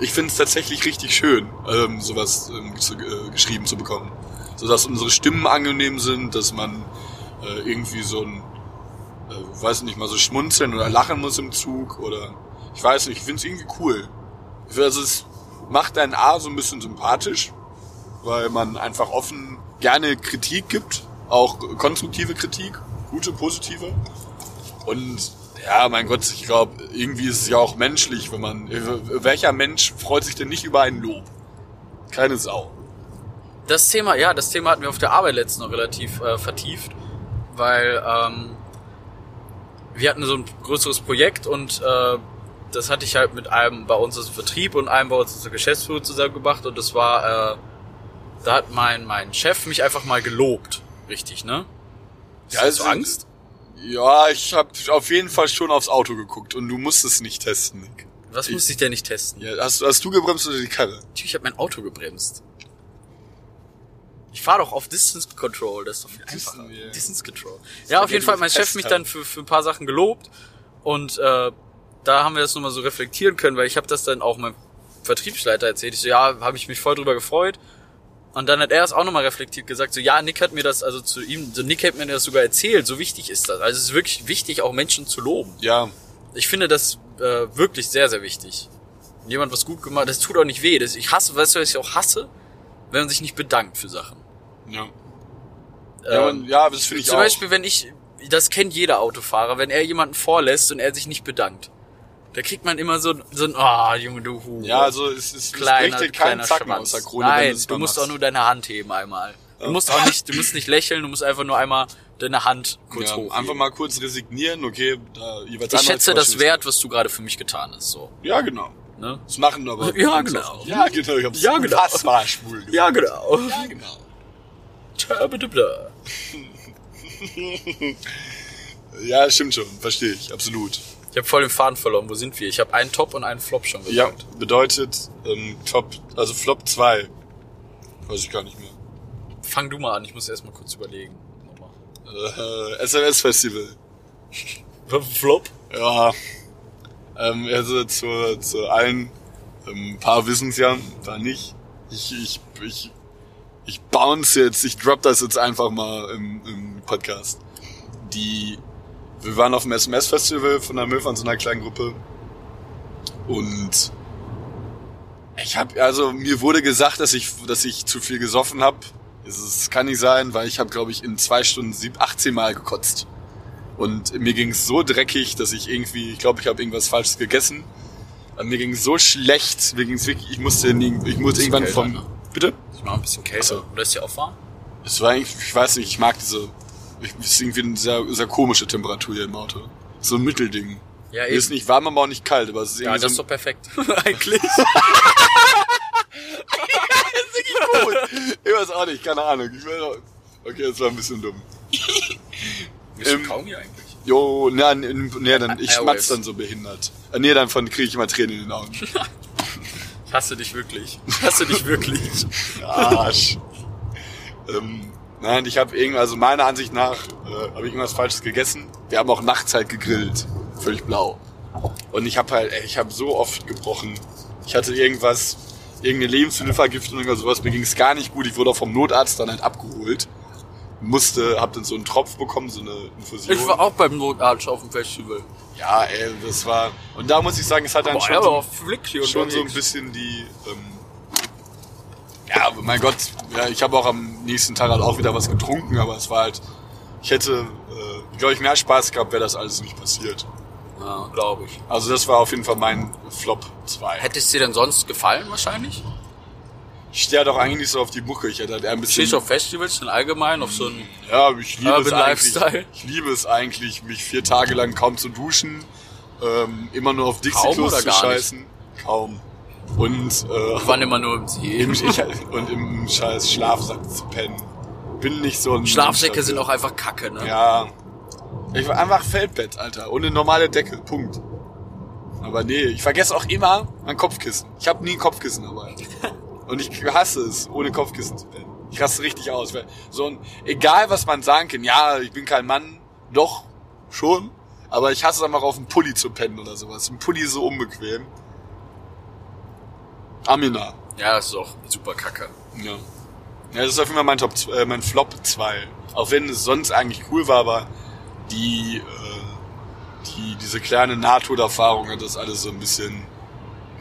Ich finde es tatsächlich richtig schön, ähm, sowas ähm, zu, äh, geschrieben zu bekommen. So dass unsere Stimmen angenehm sind, dass man äh, irgendwie so ein, äh, weiß nicht mal, so schmunzeln oder lachen muss im Zug oder ich weiß nicht, ich finde es irgendwie cool. Also es macht einen A so ein bisschen sympathisch, weil man einfach offen gerne Kritik gibt, auch konstruktive Kritik, gute, positive. Und ja, mein Gott, ich glaube, irgendwie ist es ja auch menschlich, wenn man. Welcher Mensch freut sich denn nicht über ein Lob? Keine Sau. Das Thema, ja, das Thema hatten wir auf der Arbeit letztens noch relativ äh, vertieft, weil ähm, wir hatten so ein größeres Projekt und äh, das hatte ich halt mit einem bei uns aus dem Vertrieb und einem bei uns aus der Geschäftsführung zusammengemacht und das war, äh, da hat mein mein Chef mich einfach mal gelobt, richtig, ne? Ja, du also- Angst? Ja, ich habe auf jeden Fall schon aufs Auto geguckt und du musst es nicht testen, Nick. Was ich- muss ich denn nicht testen? Ja, hast, hast du gebremst oder die Karre? Natürlich, ich habe mein Auto gebremst. Ich fahre doch auf Distance Control, das ist doch viel Distance, einfacher. ja. Distance Control. Ja, auf jeden Fall hat mein Chef mich dann für, für ein paar Sachen gelobt und äh, da haben wir das nochmal so reflektieren können, weil ich habe das dann auch meinem Vertriebsleiter erzählt. Ich so, ja, habe ich mich voll drüber gefreut. Und dann hat er es auch nochmal reflektiert gesagt, so ja, Nick hat mir das, also zu ihm, so Nick hat mir das sogar erzählt, so wichtig ist das. Also es ist wirklich wichtig, auch Menschen zu loben. Ja, Ich finde das äh, wirklich sehr, sehr wichtig. Wenn jemand was gut gemacht, das tut auch nicht weh. Das, ich hasse, weißt du, was ich auch hasse? Wenn man sich nicht bedankt für Sachen. ja. Ja, Ähm, ja das finde ich zum auch. Beispiel, wenn ich, das kennt jeder Autofahrer, wenn er jemanden vorlässt und er sich nicht bedankt. Da kriegt man immer so, so ein, ah, Junge, du Hure. ja, also es, es kleiner, keinen kleiner Zacken Schwanz. aus der Krone, Nein, du musst auch nur deine Hand heben einmal. Du musst auch nicht, du musst nicht lächeln, du musst einfach nur einmal deine Hand kurz ja, hoch. einfach mal kurz resignieren, okay, da jeweils Ich schätze das wert, was du gerade für mich getan hast, so. Ja, genau. Ne? Das machen aber. Ja, genau. Ja, genau. Ich hab's Ja, genau. unfassbar schwul. gemacht. Ja, genau. Ja, genau. Bitte. Ja, stimmt schon. Verstehe ich. Absolut. Ich habe voll den Faden verloren. Wo sind wir? Ich habe einen Top und einen Flop schon Ja, gesagt. bedeutet ähm, Top, also Flop 2. Weiß ich gar nicht mehr. Fang du mal an, ich muss erst mal kurz überlegen. Nochmal. Äh, SMS Festival. Flop? Ja. Ähm, also zu, zu allen, ähm, ein paar wissen's ja, paar nicht. Ich, ich, ich ich bounce jetzt, ich drop das jetzt einfach mal im, im Podcast. Die, wir waren auf dem SMS-Festival von der Möwe an so einer kleinen Gruppe und ich habe also mir wurde gesagt, dass ich dass ich zu viel gesoffen habe. Es kann nicht sein, weil ich habe glaube ich in zwei Stunden sieb, 18 Mal gekotzt und mir ging es so dreckig, dass ich irgendwie, ich glaube, ich habe irgendwas Falsches gegessen. Und mir ging es so schlecht, mir ging es wirklich, ich musste, ich musste irgendwann vom, bitte? Ich mach ein bisschen kälter. Ach so. Oder ist die auch warm? Es war eigentlich, ich weiß nicht, ich mag diese, ich, ist irgendwie eine sehr, sehr komische Temperatur hier im Auto. So ein Mittelding. Ja, Mir ist nicht warm, aber auch nicht kalt, aber es ist Ja, irgendwie das ist so doch perfekt. Eigentlich. gut. Ich weiß auch nicht, keine Ahnung. Ich okay, das war ein bisschen dumm. Bist du Ähm, kaum hier eigentlich? Jo, na, n- nee, dann, ich Airwaves. schmatz dann so behindert. Äh, Nee, dann von kriege ich immer Tränen in den Augen. Ich hasse dich wirklich. Ich hasse dich wirklich. Arsch. ähm, nein, ich habe irgendwas, also meiner Ansicht nach, äh, habe ich irgendwas Falsches gegessen. Wir haben auch nachts halt gegrillt. Völlig blau. Und ich habe halt, ey, ich habe so oft gebrochen. Ich hatte irgendwas, irgendeine Lebensmittelvergiftung oder sowas. Mir ging es gar nicht gut. Ich wurde auch vom Notarzt dann halt abgeholt. Musste, hab dann so einen Tropf bekommen, so eine Infusion. Ich war auch beim Notarzt auf dem Festival. ja, ey, das war, und da muss ich sagen, es hat dann Boah, schon so, schon so ein bisschen die. Ähm, ja, aber mein Gott, ja, ich habe auch am nächsten Tag halt auch wieder was getrunken, aber es war halt. Ich hätte, äh, glaube ich, mehr Spaß gehabt, wäre das alles nicht passiert. Ja, glaube ich. Also das war auf jeden Fall mein Flop 2. Hätte es dir denn sonst gefallen wahrscheinlich? Ich stehe doch eigentlich nicht so auf die Mucke. Ich hätte halt eher ein bisschen. Stehst du auf Festivals denn allgemein auf so einen... Ja, ich liebe Urban es eigentlich. Lifestyle? Ich liebe es eigentlich, mich vier Tage lang kaum zu duschen, ähm, immer nur auf Dixie-Klos zu scheißen. Kaum. Und äh, Wann immer nur im ich, und im scheiß Schlafsack zu pennen. Bin nicht so ein Schlafsäcke sind auch einfach kacke, ne? Ja. Ich war einfach Feldbett, Alter. Eine normale Decke. Punkt. Aber nee, ich vergesse auch immer mein Kopfkissen. Ich habe nie ein Kopfkissen dabei. Und ich hasse es, ohne Kopfkissen zu pennen. Ich raste richtig aus. Weil so ein, egal was man sagen kann, ja, ich bin kein Mann, doch, schon. Aber ich hasse es einfach auf dem Pulli zu pennen oder sowas. Ein Pulli ist so unbequem. Amina. Ja, das ist auch super kacke. Ja. Ja, das ist auf jeden Fall mein Top, äh, mein Flop 2. Auch wenn es sonst eigentlich cool war, aber die, äh, die, diese kleine Nahtoderfahrung hat das alles so ein bisschen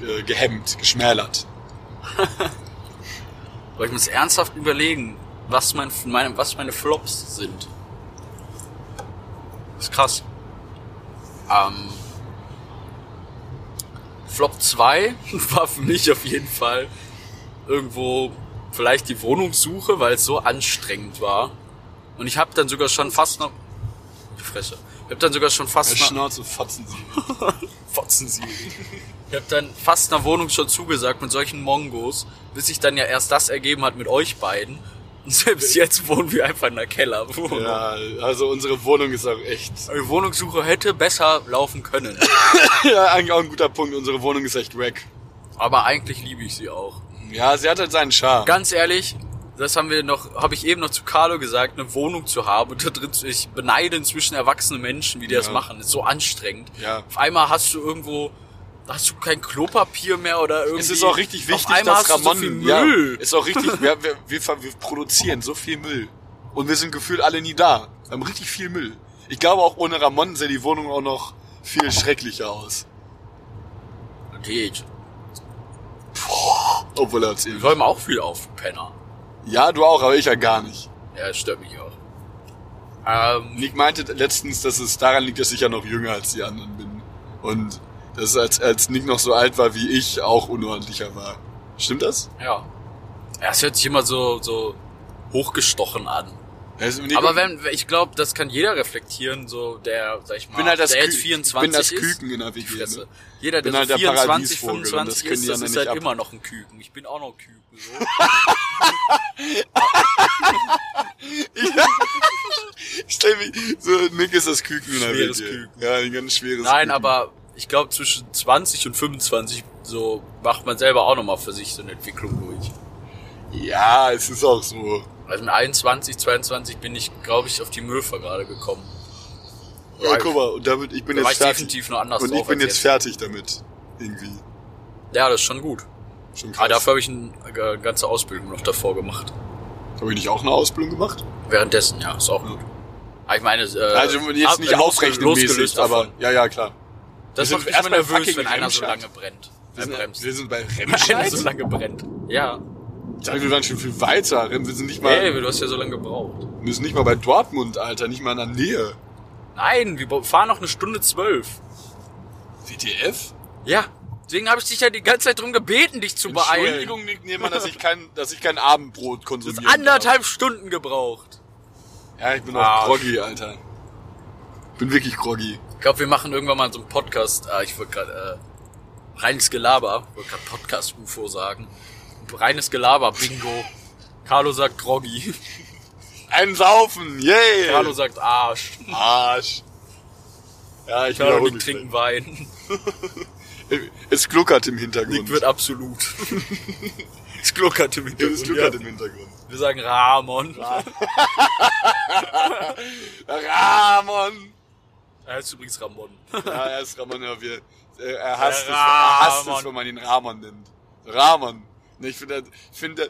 äh, gehemmt, geschmälert. Aber ich muss ernsthaft überlegen, was, mein, meine, was meine Flops sind. Das ist krass. Ähm, Flop 2 war für mich auf jeden Fall irgendwo vielleicht die Wohnungssuche, weil es so anstrengend war. Und ich habe dann sogar schon fast noch... Die Fresse. Ich habe dann sogar schon fast noch... Schnauze fotzen sie. Fotzen sie. Ich habe dann fast einer Wohnung schon zugesagt mit solchen Mongos, bis sich dann ja erst das ergeben hat mit euch beiden. Und selbst jetzt wohnen wir einfach in der Kellerwohnung. Ja, also unsere Wohnung ist auch echt. Die Wohnungssuche hätte besser laufen können. ja, eigentlich auch ein guter Punkt. Unsere Wohnung ist echt wack. Aber eigentlich liebe ich sie auch. Ja, sie hat halt seinen Charme. Ganz ehrlich, das haben wir noch, habe ich eben noch zu Carlo gesagt, eine Wohnung zu haben und da drin, ich beneide inzwischen erwachsene Menschen, wie die das Ja. machen. Das ist so anstrengend. Ja. Auf einmal hast du irgendwo, hast du kein Klopapier mehr oder irgendwie. Es ist auch richtig wichtig, dass Ramon, so viel ja, ist auch richtig, wir, wir, wir, wir produzieren so viel Müll. Und wir sind gefühlt alle nie da. Wir haben richtig viel Müll. Ich glaube auch ohne Ramon sähe die Wohnung auch noch viel schrecklicher aus. Geht. Obwohl er Wir erzählt. räumen auch viel auf, Penner. Ja, du auch, aber ich ja gar nicht. Ja, das stört mich auch. Ähm, Nick meinte letztens, dass es daran liegt, dass ich ja noch jünger als die anderen bin. Und dass als, als Nick noch so alt war wie ich, auch unordentlicher war. Stimmt das? ja. Ja, es hört sich immer so, so hochgestochen an. Also Aber wenn, ich glaube, das kann jeder reflektieren, so der, sag ich mal, ich bin halt das, der Kü jetzt ich 24 bin das ist. Küken in der WG. Ne? Jeder, der Bin halt so der 24, Paradiesvogel und 25 das können ist, das ist halt ab. immer noch ein Küken. Ich bin auch noch ein Küken, so. Stell mich, so, Nick ist das Küken in der Schweres WG. Küken. Ja, ein ganz schweres Nein, Küken. aber ich glaube, zwischen 20 und 25, so, macht man selber auch nochmal für sich so eine Entwicklung durch. Ja, es ist auch so. Also mit 21, 22 bin ich, glaube ich, auf die Möfer gerade gekommen. Ja, guck mal, und damit, ich bin Da jetzt ich fertig. definitiv noch anders und ich bin als jetzt fertig damit. Irgendwie. Ja, das ist schon gut. Schon Aber krass. dafür habe ich eine äh, ganze Ausbildung noch davor gemacht. Habe ich nicht auch eine Ausbildung gemacht? Währenddessen, ja, ist auch gut. Aber ich meine, äh, Also jetzt nicht losge- aufrechnen losgelöst mäßig, aber davon. ja, ja, klar. Das macht mich immer nervös, wenn einer so Remscheid. lange brennt. Wir sind, bremst. wir sind bei Wenn einer so Remscheid. lange brennt. Ja. Ich dachte, wir waren schon viel weiter. Wir sind nicht mal, Ey, du hast ja so lange gebraucht. wir sind nicht mal bei Dortmund, Alter, nicht mal in der Nähe. Nein, wir fahren noch eine Stunde zwölf. WTF? Ja. Deswegen habe ich dich ja die ganze Zeit drum gebeten, dich zu beeilen. Entschuldigung, Nick Nehmann, dass ich kein, dass ich kein Abendbrot Du konsumiere. hast anderthalb Stunden gebraucht. Ja, ich bin auch Ah. groggy, Alter. Bin wirklich groggy. Ich glaube, wir machen irgendwann mal so einen Podcast. Ah, ich wollte gerade äh, reines Gelaber. Ich wollte gerade Podcast-UFO sagen. Reines Gelaber, Bingo. Carlo sagt Groggy. Ein Saufen, yay! Carlo sagt Arsch. Arsch. Ja, ich Carlo mich trinken Wein. Es gluckert im Hintergrund. Nick wird absolut. es gluckert im Hintergrund. es gluckert ja. im Hintergrund. Wir sagen Ramon. Ramon! Er heißt übrigens Ramon. Ja, er ist Ramon, ja, wir, äh, er hasst, es, er hasst Ramon. es, wenn man ihn Ramon nennt. Ramon. Ich finde, ich finde,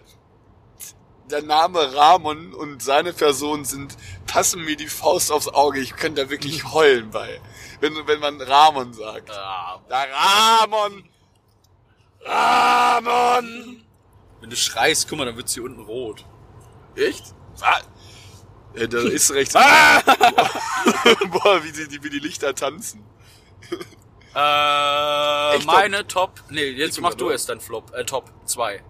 der Name Ramon und seine Person sind, passen mir die Faust aufs Auge. Ich könnte da wirklich heulen bei. Wenn, wenn man Ramon sagt. Ah, Der Ramon! Ramon! wenn du schreist, guck mal, dann wird's hier unten rot. Echt? Ah. Ja, da ist rechts. Ah! Boah, wie die, wie die Lichter tanzen. Äh, Echt meine Top. Nee, jetzt mach du erst dein Flop. Äh, Top 2.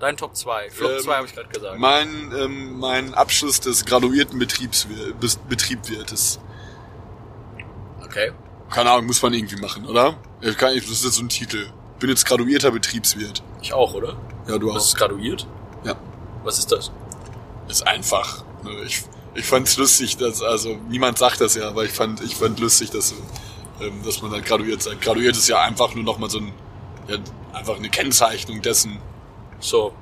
Dein Top 2. Flop Ähm, 2 habe ich gerade gesagt. Mein, ähm, mein Abschluss des graduierten Betriebswir Bes- Betriebwirtes. Okay. Keine Ahnung, muss man irgendwie machen, oder? Kann ich- Das ist jetzt so ein Titel. Bin jetzt graduierter Betriebswirt. Ich auch, oder? Ja, du Du hast graduiert? Ja. Was ist das? Ist einfach. Ich, ich fand's lustig, dass, also, niemand sagt das ja, aber ich fand, ich fand lustig, dass, ähm, dass man halt graduiert sein. Graduiert ist ja einfach nur nochmal so ein, ja, einfach eine Kennzeichnung dessen. So.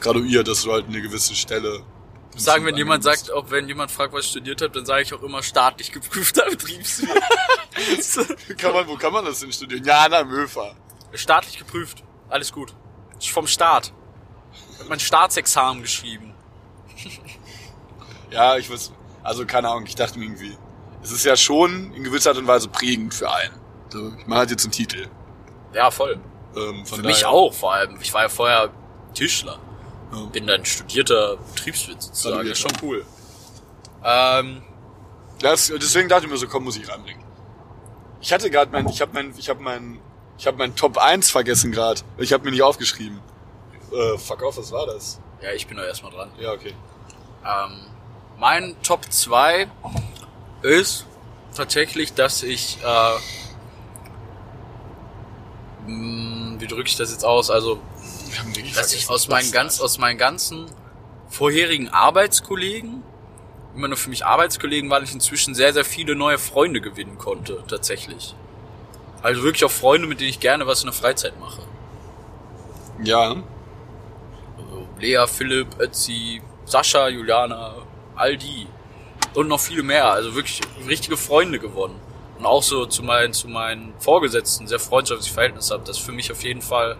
Graduiert, dass du halt eine gewisse Stelle. Sagen, wenn jemand sagt, ob wenn jemand fragt, was ich studiert habe, dann sage ich auch immer staatlich geprüfter Betriebswirt. Kann man, wo kann man das denn studieren? Ja, na, Möfer. staatlich geprüft. Alles gut. Ist vom Staat. Hab mein Staatsexamen geschrieben. Ja, ich weiß, also keine Ahnung, ich dachte mir irgendwie, es ist ja schon in gewisser Art und Weise prägend für einen. So, man hat jetzt einen Titel. Ja, voll. Ähm, Für mich daher- auch vor allem. Ich war ja vorher Tischler. Ja. Bin dann studierter Betriebswirt sozusagen. Das ist schon cool. Ähm, Das, deswegen dachte ich mir so, komm, muss ich reinbringen. Ich hatte gerade mein, ich habe mein, ich habe mein, ich habe mein Top 1 vergessen gerade. Ich habe mir nicht aufgeschrieben. Äh, fuck off, was war das? ja, ich bin doch erstmal dran. Ja, okay. Ähm, mein Top 2 ist tatsächlich, dass ich, äh, mh, wie drücke ich das jetzt aus? Also, dass ich aus meinen ganz, aus meinen ganzen vorherigen Arbeitskollegen, immer nur für mich Arbeitskollegen, weil ich inzwischen sehr, sehr viele neue Freunde gewinnen konnte, tatsächlich. Also wirklich auch Freunde, mit denen ich gerne was in der Freizeit mache. Ja, Also Lea, Philipp, Ötzi, Sascha, Juliana, all die. Und noch viele mehr. Also wirklich richtige Freunde gewonnen. Und auch so zu meinen, zu meinen Vorgesetzten sehr freundschaftliches Verhältnis habe. Das ist für mich auf jeden Fall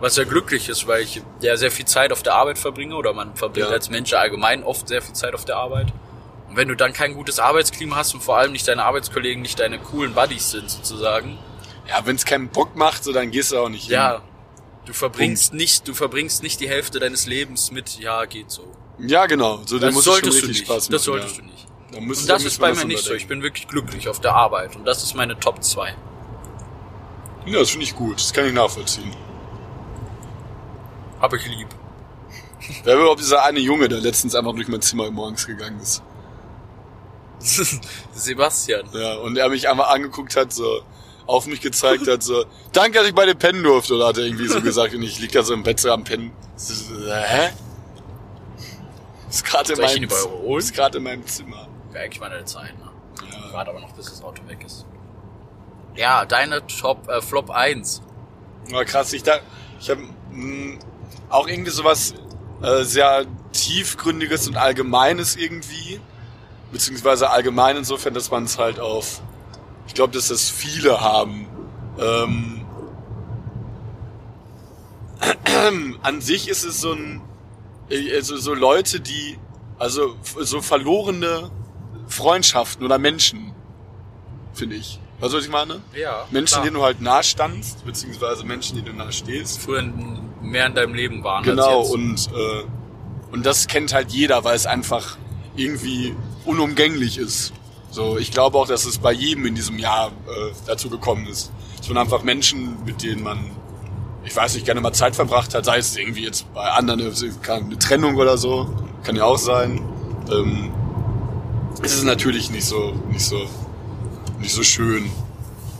was sehr glücklich ist, weil ich ja sehr viel Zeit auf der Arbeit verbringe oder man verbringt Ja. als Mensch allgemein oft sehr viel Zeit auf der Arbeit. Und wenn du dann kein gutes Arbeitsklima hast und vor allem nicht deine Arbeitskollegen nicht deine coolen Buddies sind sozusagen, ja, wenn es keinen Bock macht, so dann gehst du auch nicht hin. ja, du verbringst nicht, du verbringst nicht die Hälfte deines Lebens mit, ja, geht so. Ja, genau. So, Das solltest du nicht. Spaß machen. das solltest ja. du nicht. Da Und da das ist bei mir nicht so. Ich bin wirklich glücklich auf der Arbeit. Und das ist meine Top 2. Ja, das finde ich gut. Das kann ich nachvollziehen. Hab ich lieb. Wer war überhaupt dieser eine Junge, der letztens einfach durch mein Zimmer morgens gegangen ist? Sebastian. Ja, und er mich einmal angeguckt hat, so auf mich gezeigt hat, so, danke, dass ich bei dir pennen durfte, oder hat er irgendwie so gesagt, und ich lieg da so im Bett so am Pennen. So, hä? Ist gerade in meinem, ist gerade in meinem Zimmer. Wäre eigentlich meine Zeit, ne? Ja. Warte aber noch, bis das Auto weg ist. Ja, deine Top, äh, Flop 1. Ja, krass, ich da, ich habe auch irgendwie sowas äh, sehr tiefgründiges und allgemeines irgendwie, beziehungsweise allgemein insofern, dass man es halt auf, ich glaube, dass das viele haben. Ähm, an sich ist es so ein also so Leute, die, also so verlorene Freundschaften oder Menschen, finde ich. Weißt du, was ich meine? Ja. Menschen, klar. denen du halt nah standst, beziehungsweise Menschen, denen du nah stehst. früher mehr in deinem Leben waren Genau, und, äh, und das kennt halt jeder, weil es einfach irgendwie unumgänglich ist. So, ich glaube auch, dass es bei jedem in diesem Jahr äh, dazu gekommen ist. Dass man einfach Menschen, mit denen man, ich weiß nicht, gerne mal Zeit verbracht hat, sei es irgendwie jetzt bei anderen eine, Trennung oder so, kann ja auch sein. Ähm, es ist natürlich nicht so, nicht so, nicht so schön.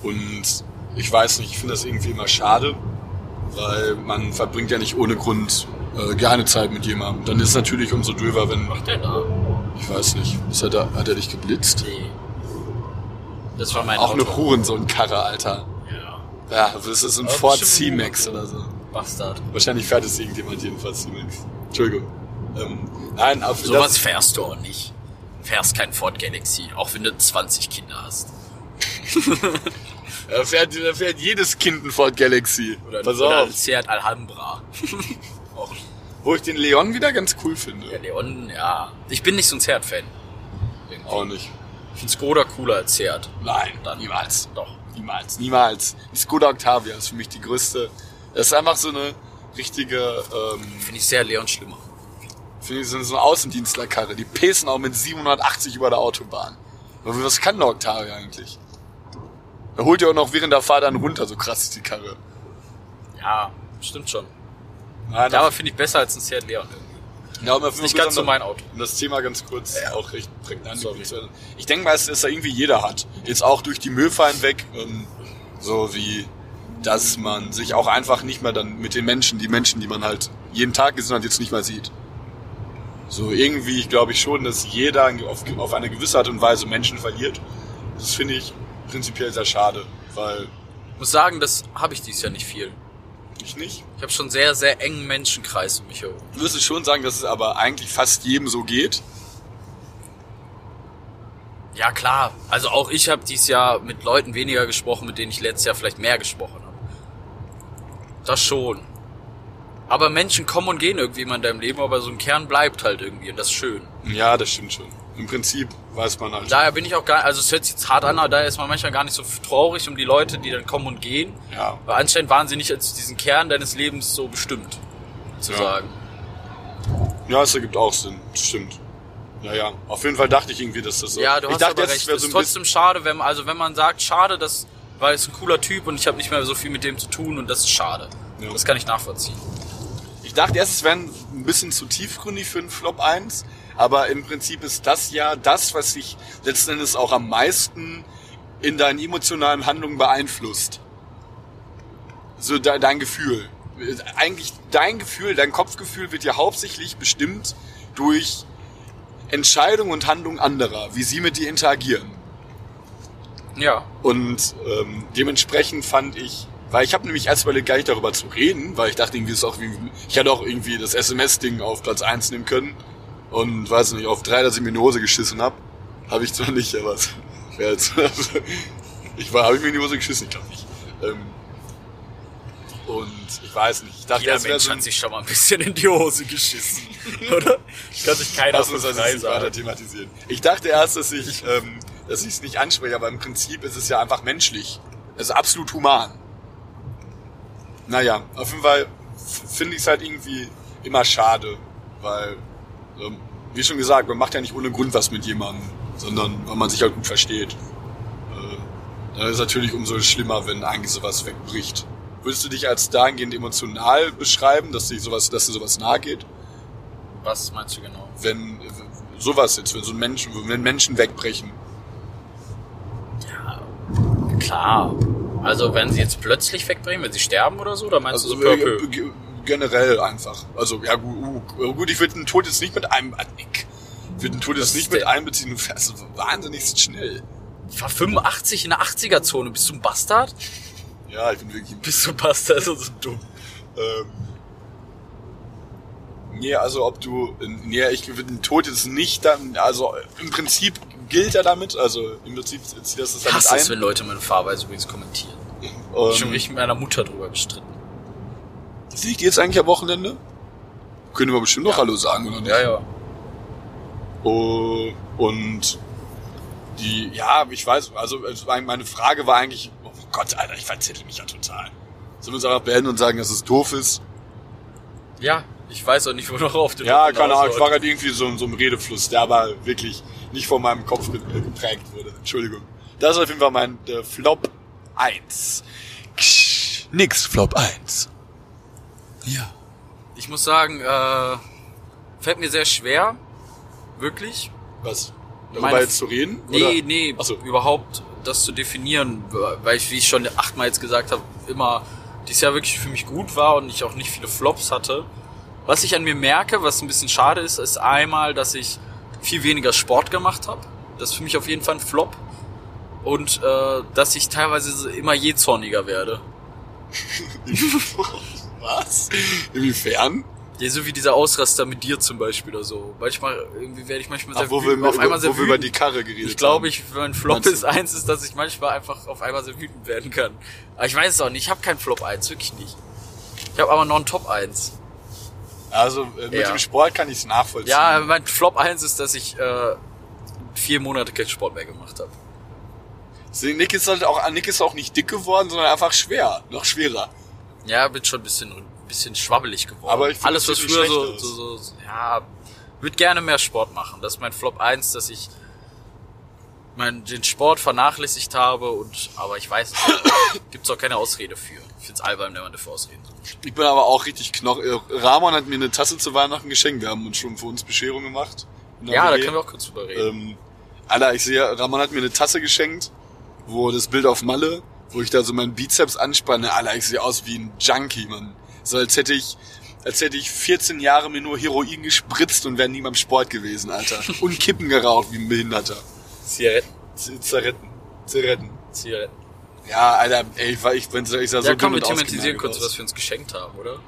Und ich weiß nicht, ich finde das irgendwie immer schade, weil man verbringt ja nicht ohne Grund äh, gerne Zeit mit jemandem. Dann ist es natürlich umso döver, wenn, macht der da? ich weiß nicht, ist er da, hat er dich geblitzt? Nee. Das war mein Auch Auto. eine Hurensohn-Karre, Alter. Ja. Ja, das ist ein Aber Ford C-Max oder so. Bastard. Wahrscheinlich fährt es irgendjemand jedenfalls C-Max. Entschuldigung. Ähm, nein, auf Sowas fährst du auch nicht. Fährst kein Ford Galaxy, auch wenn du 20 Kinder hast. Da fährt, da fährt jedes Kind ein Ford Galaxy. Oder, Pass oder auf. ein Seat Alhambra. auch Wo ich den Leon wieder ganz cool finde. der Leon, ja. Ich bin nicht so ein Seat-Fan. Auch nicht. Ich finde Skoda cooler als Seat. Nein, Dann niemals. Doch. Niemals, niemals. Die Skoda Octavia ist für mich die größte. Das ist einfach so eine richtige, ähm, Finde ich sehr Leon schlimmer. finde ich, so eine Außendienstlerkarre. Die pesen auch mit 780 über der Autobahn. Aber was kann eine Octavia eigentlich? Da holt ihr auch noch während der Fahrt dann runter, so krass ist die Karre. Ja, stimmt schon. Nein, Ja, aber finde ich besser als ein Seat Leon irgendwie. Ja, aber Nicht ganz so mein Auto. Um das Thema ganz kurz auch recht prägnant. Ich denke mal, es ist da irgendwie jeder hat. Jetzt auch durch die Müllfallen weg, ähm, so wie, dass man sich auch einfach nicht mehr dann mit den Menschen, die Menschen, die man halt jeden Tag gesehen hat, jetzt nicht mehr sieht. So irgendwie, glaube ich schon, dass jeder auf, auf eine gewisse Art und Weise Menschen verliert. Das finde ich prinzipiell sehr schade, weil Ich muss sagen, das habe ich dieses Jahr nicht viel. Ich nicht. Ich habe schon sehr, sehr engen Menschenkreis um mich herum. Ich würde schon sagen, dass es aber eigentlich fast jedem so geht. Ja, klar. Also auch ich habe dieses Jahr mit Leuten weniger gesprochen, mit denen ich letztes Jahr vielleicht mehr gesprochen habe. Das schon. Aber Menschen kommen und gehen irgendwie immer in deinem Leben, aber so ein Kern bleibt halt irgendwie und das ist schön. Ja, das stimmt schon. Im Prinzip weiß man halt. Daher bin ich auch gar also es hört sich jetzt hart an, aber daher ist man manchmal gar nicht so traurig um die Leute, die dann kommen und gehen. Ja. Weil anscheinend waren sie nicht als diesen Kern deines Lebens so bestimmt, zu Ja. sagen. Ja, es ergibt auch Sinn. Stimmt. Ja, ja. Auf jeden Fall dachte ich irgendwie, dass das so. Ja, du ich hast dachte, aber recht. es so ist trotzdem schade, wenn man, also wenn man sagt, schade, das weil es ein cooler Typ und ich habe nicht mehr so viel mit dem zu tun und das ist schade. Ja. Das kann ich nachvollziehen. Ich dachte erst, es wäre ein bisschen zu tiefgründig für einen Flop 1. Aber im Prinzip ist das ja das, was dich letzten Endes auch am meisten in deinen emotionalen Handlungen beeinflusst. So de dein Gefühl. Eigentlich dein Gefühl, dein Kopfgefühl wird ja hauptsächlich bestimmt durch Entscheidungen und Handlungen anderer, wie sie mit dir interagieren. Ja. Und ähm, dementsprechend fand ich, weil ich habe nämlich erst überlegt, gar nicht darüber zu reden, weil ich dachte irgendwie, ist auch wie, ich hätte auch irgendwie das SMS-Ding auf Platz 1 nehmen können und weiß nicht, auf drei, dass ich mir in die Hose geschissen hab, habe ich zwar nicht, aber wäre jetzt, ich war, habe ich mir in die Hose geschissen, ich glaube nicht. Ähm, und ich weiß nicht, ich dachte, Jeder Mensch so hat sich schon mal ein bisschen in die Hose geschissen. Oder? Kann sich keiner Lass uns das nicht weiter thematisieren. Ich dachte erst, dass ich ähm, dass ich es nicht anspreche, aber im Prinzip ist es ja einfach menschlich. Es ist absolut human. Naja, auf jeden Fall finde ich es halt irgendwie immer schade, weil, wie schon gesagt, man macht ja nicht ohne Grund was mit jemandem, sondern weil man sich halt gut versteht. Äh, dann ist es natürlich umso schlimmer, wenn eigentlich sowas wegbricht. Würdest du dich als dahingehend emotional beschreiben, dass dir sowas, dass dir sowas nahe geht? Was meinst du genau? wenn sowas jetzt, wenn so ein Mensch, wenn Menschen wegbrechen. Ja, klar. Also wenn sie jetzt plötzlich wegbringen, wenn sie sterben oder so, oder meinst Also du so peu? ge- generell einfach. Also ja gut, uh, gut, ich würde den Tod jetzt nicht mit einem, äh, ich würde den Tod jetzt nicht mit einbeziehen. Du fährst wahnsinnig schnell. Ich war 85 in der 80er-Zone. Bist du ein Bastard? Ja, ich bin wirklich. Bist du ein Bastard? Das so dumm. Ähm, nee, also ob du, nee, ich würde den Tod jetzt nicht dann, also im Prinzip gilt er damit, also im Prinzip zieht das das Ich damit hasse es, ein. wenn Leute meine Fahrweise übrigens kommentieren. Ich hab schon Ähm, richtig mit meiner Mutter drüber gestritten. Sehe ich die jetzt eigentlich am Wochenende? Können wir bestimmt noch Hallo sagen, oder nicht? Ja, ja. Oh, und die, ja, ich weiß, also war- meine Frage war eigentlich, oh Gott, Alter, ich verzettel mich ja total. Sollen wir uns einfach beenden und sagen, dass es doof ist? Ja, ich weiß auch nicht, wo noch auf dem Ja, keine Ahnung, ich war gerade irgendwie so, in so einem Redefluss, der aber wirklich nicht von meinem Kopf ge- geprägt wurde. Entschuldigung. Das ist auf jeden Fall mein äh, Flop 1. Ksch, Nix, Flop 1. Ja. Ich muss sagen, äh, fällt mir sehr schwer. Wirklich. Was? Darüber Meine- jetzt zu reden? Nee, oder? nee, so. überhaupt das zu definieren, weil ich, wie ich schon achtmal jetzt gesagt habe, immer dieses Jahr wirklich für mich gut war und ich auch nicht viele Flops hatte. Was ich an mir merke, was ein bisschen schade ist, ist einmal, dass ich viel weniger Sport gemacht habe. Das ist für mich auf jeden Fall ein Flop. Und äh, dass ich teilweise immer jähzorniger werde. Was? Inwiefern? Ja, so wie dieser Ausraster mit dir zum Beispiel oder so. Manchmal, irgendwie werde ich manchmal Ach, sehr wo wir, wütend, auf einmal sehr wo wir über wütend. die Karre geredet Ich glaube, ich, mein Flop ist eins, ist, dass ich manchmal einfach auf einmal so wütend werden kann. Aber ich weiß es auch nicht. Ich habe keinen Flop 1, wirklich nicht. Ich habe aber noch einen Top 1. Also äh, mit Ja. dem Sport kann ich es nachvollziehen. Ja, mein Flop 1 ist, dass ich äh, vier Monate keinen Sport mehr gemacht habe. Nick ist halt auch, Nick ist auch nicht dick geworden, sondern einfach schwer. Noch schwerer. Ja, bin schon ein bisschen, ein bisschen schwabbelig geworden. Aber ich finde, Alles, was früher so, so, so, ja, würde gerne mehr Sport machen. Das ist mein Flop 1, dass ich mein, den Sport vernachlässigt habe und, aber ich weiß, es gibt's auch keine Ausrede für. Ich find's albern, wenn man dafür Ausreden sucht. Ich bin aber auch richtig knoch. äh, Ramon hat mir eine Tasse zu Weihnachten geschenkt. Wir haben uns schon für uns Bescherung gemacht. Ja, da können wir auch kurz drüber reden. Ähm, Alter, ich sehe, Ramon hat mir eine Tasse geschenkt, wo das Bild auf Malle, wo ich da so meinen Bizeps anspanne. Alter, ich sehe aus wie ein Junkie, Mann. So als hätte ich, als hätte ich 14 Jahre mir nur Heroin gespritzt und wäre nie beim Sport gewesen, Alter. Und Kippen geraucht wie ein Behinderter. Zigaretten. Z Zerretten. Zerretten. Zigaretten. Ja, Alter, ey, ich, war, ich, bin, ich sah so ja, komm, wir thematisieren kurz, aus. was wir uns geschenkt haben, oder?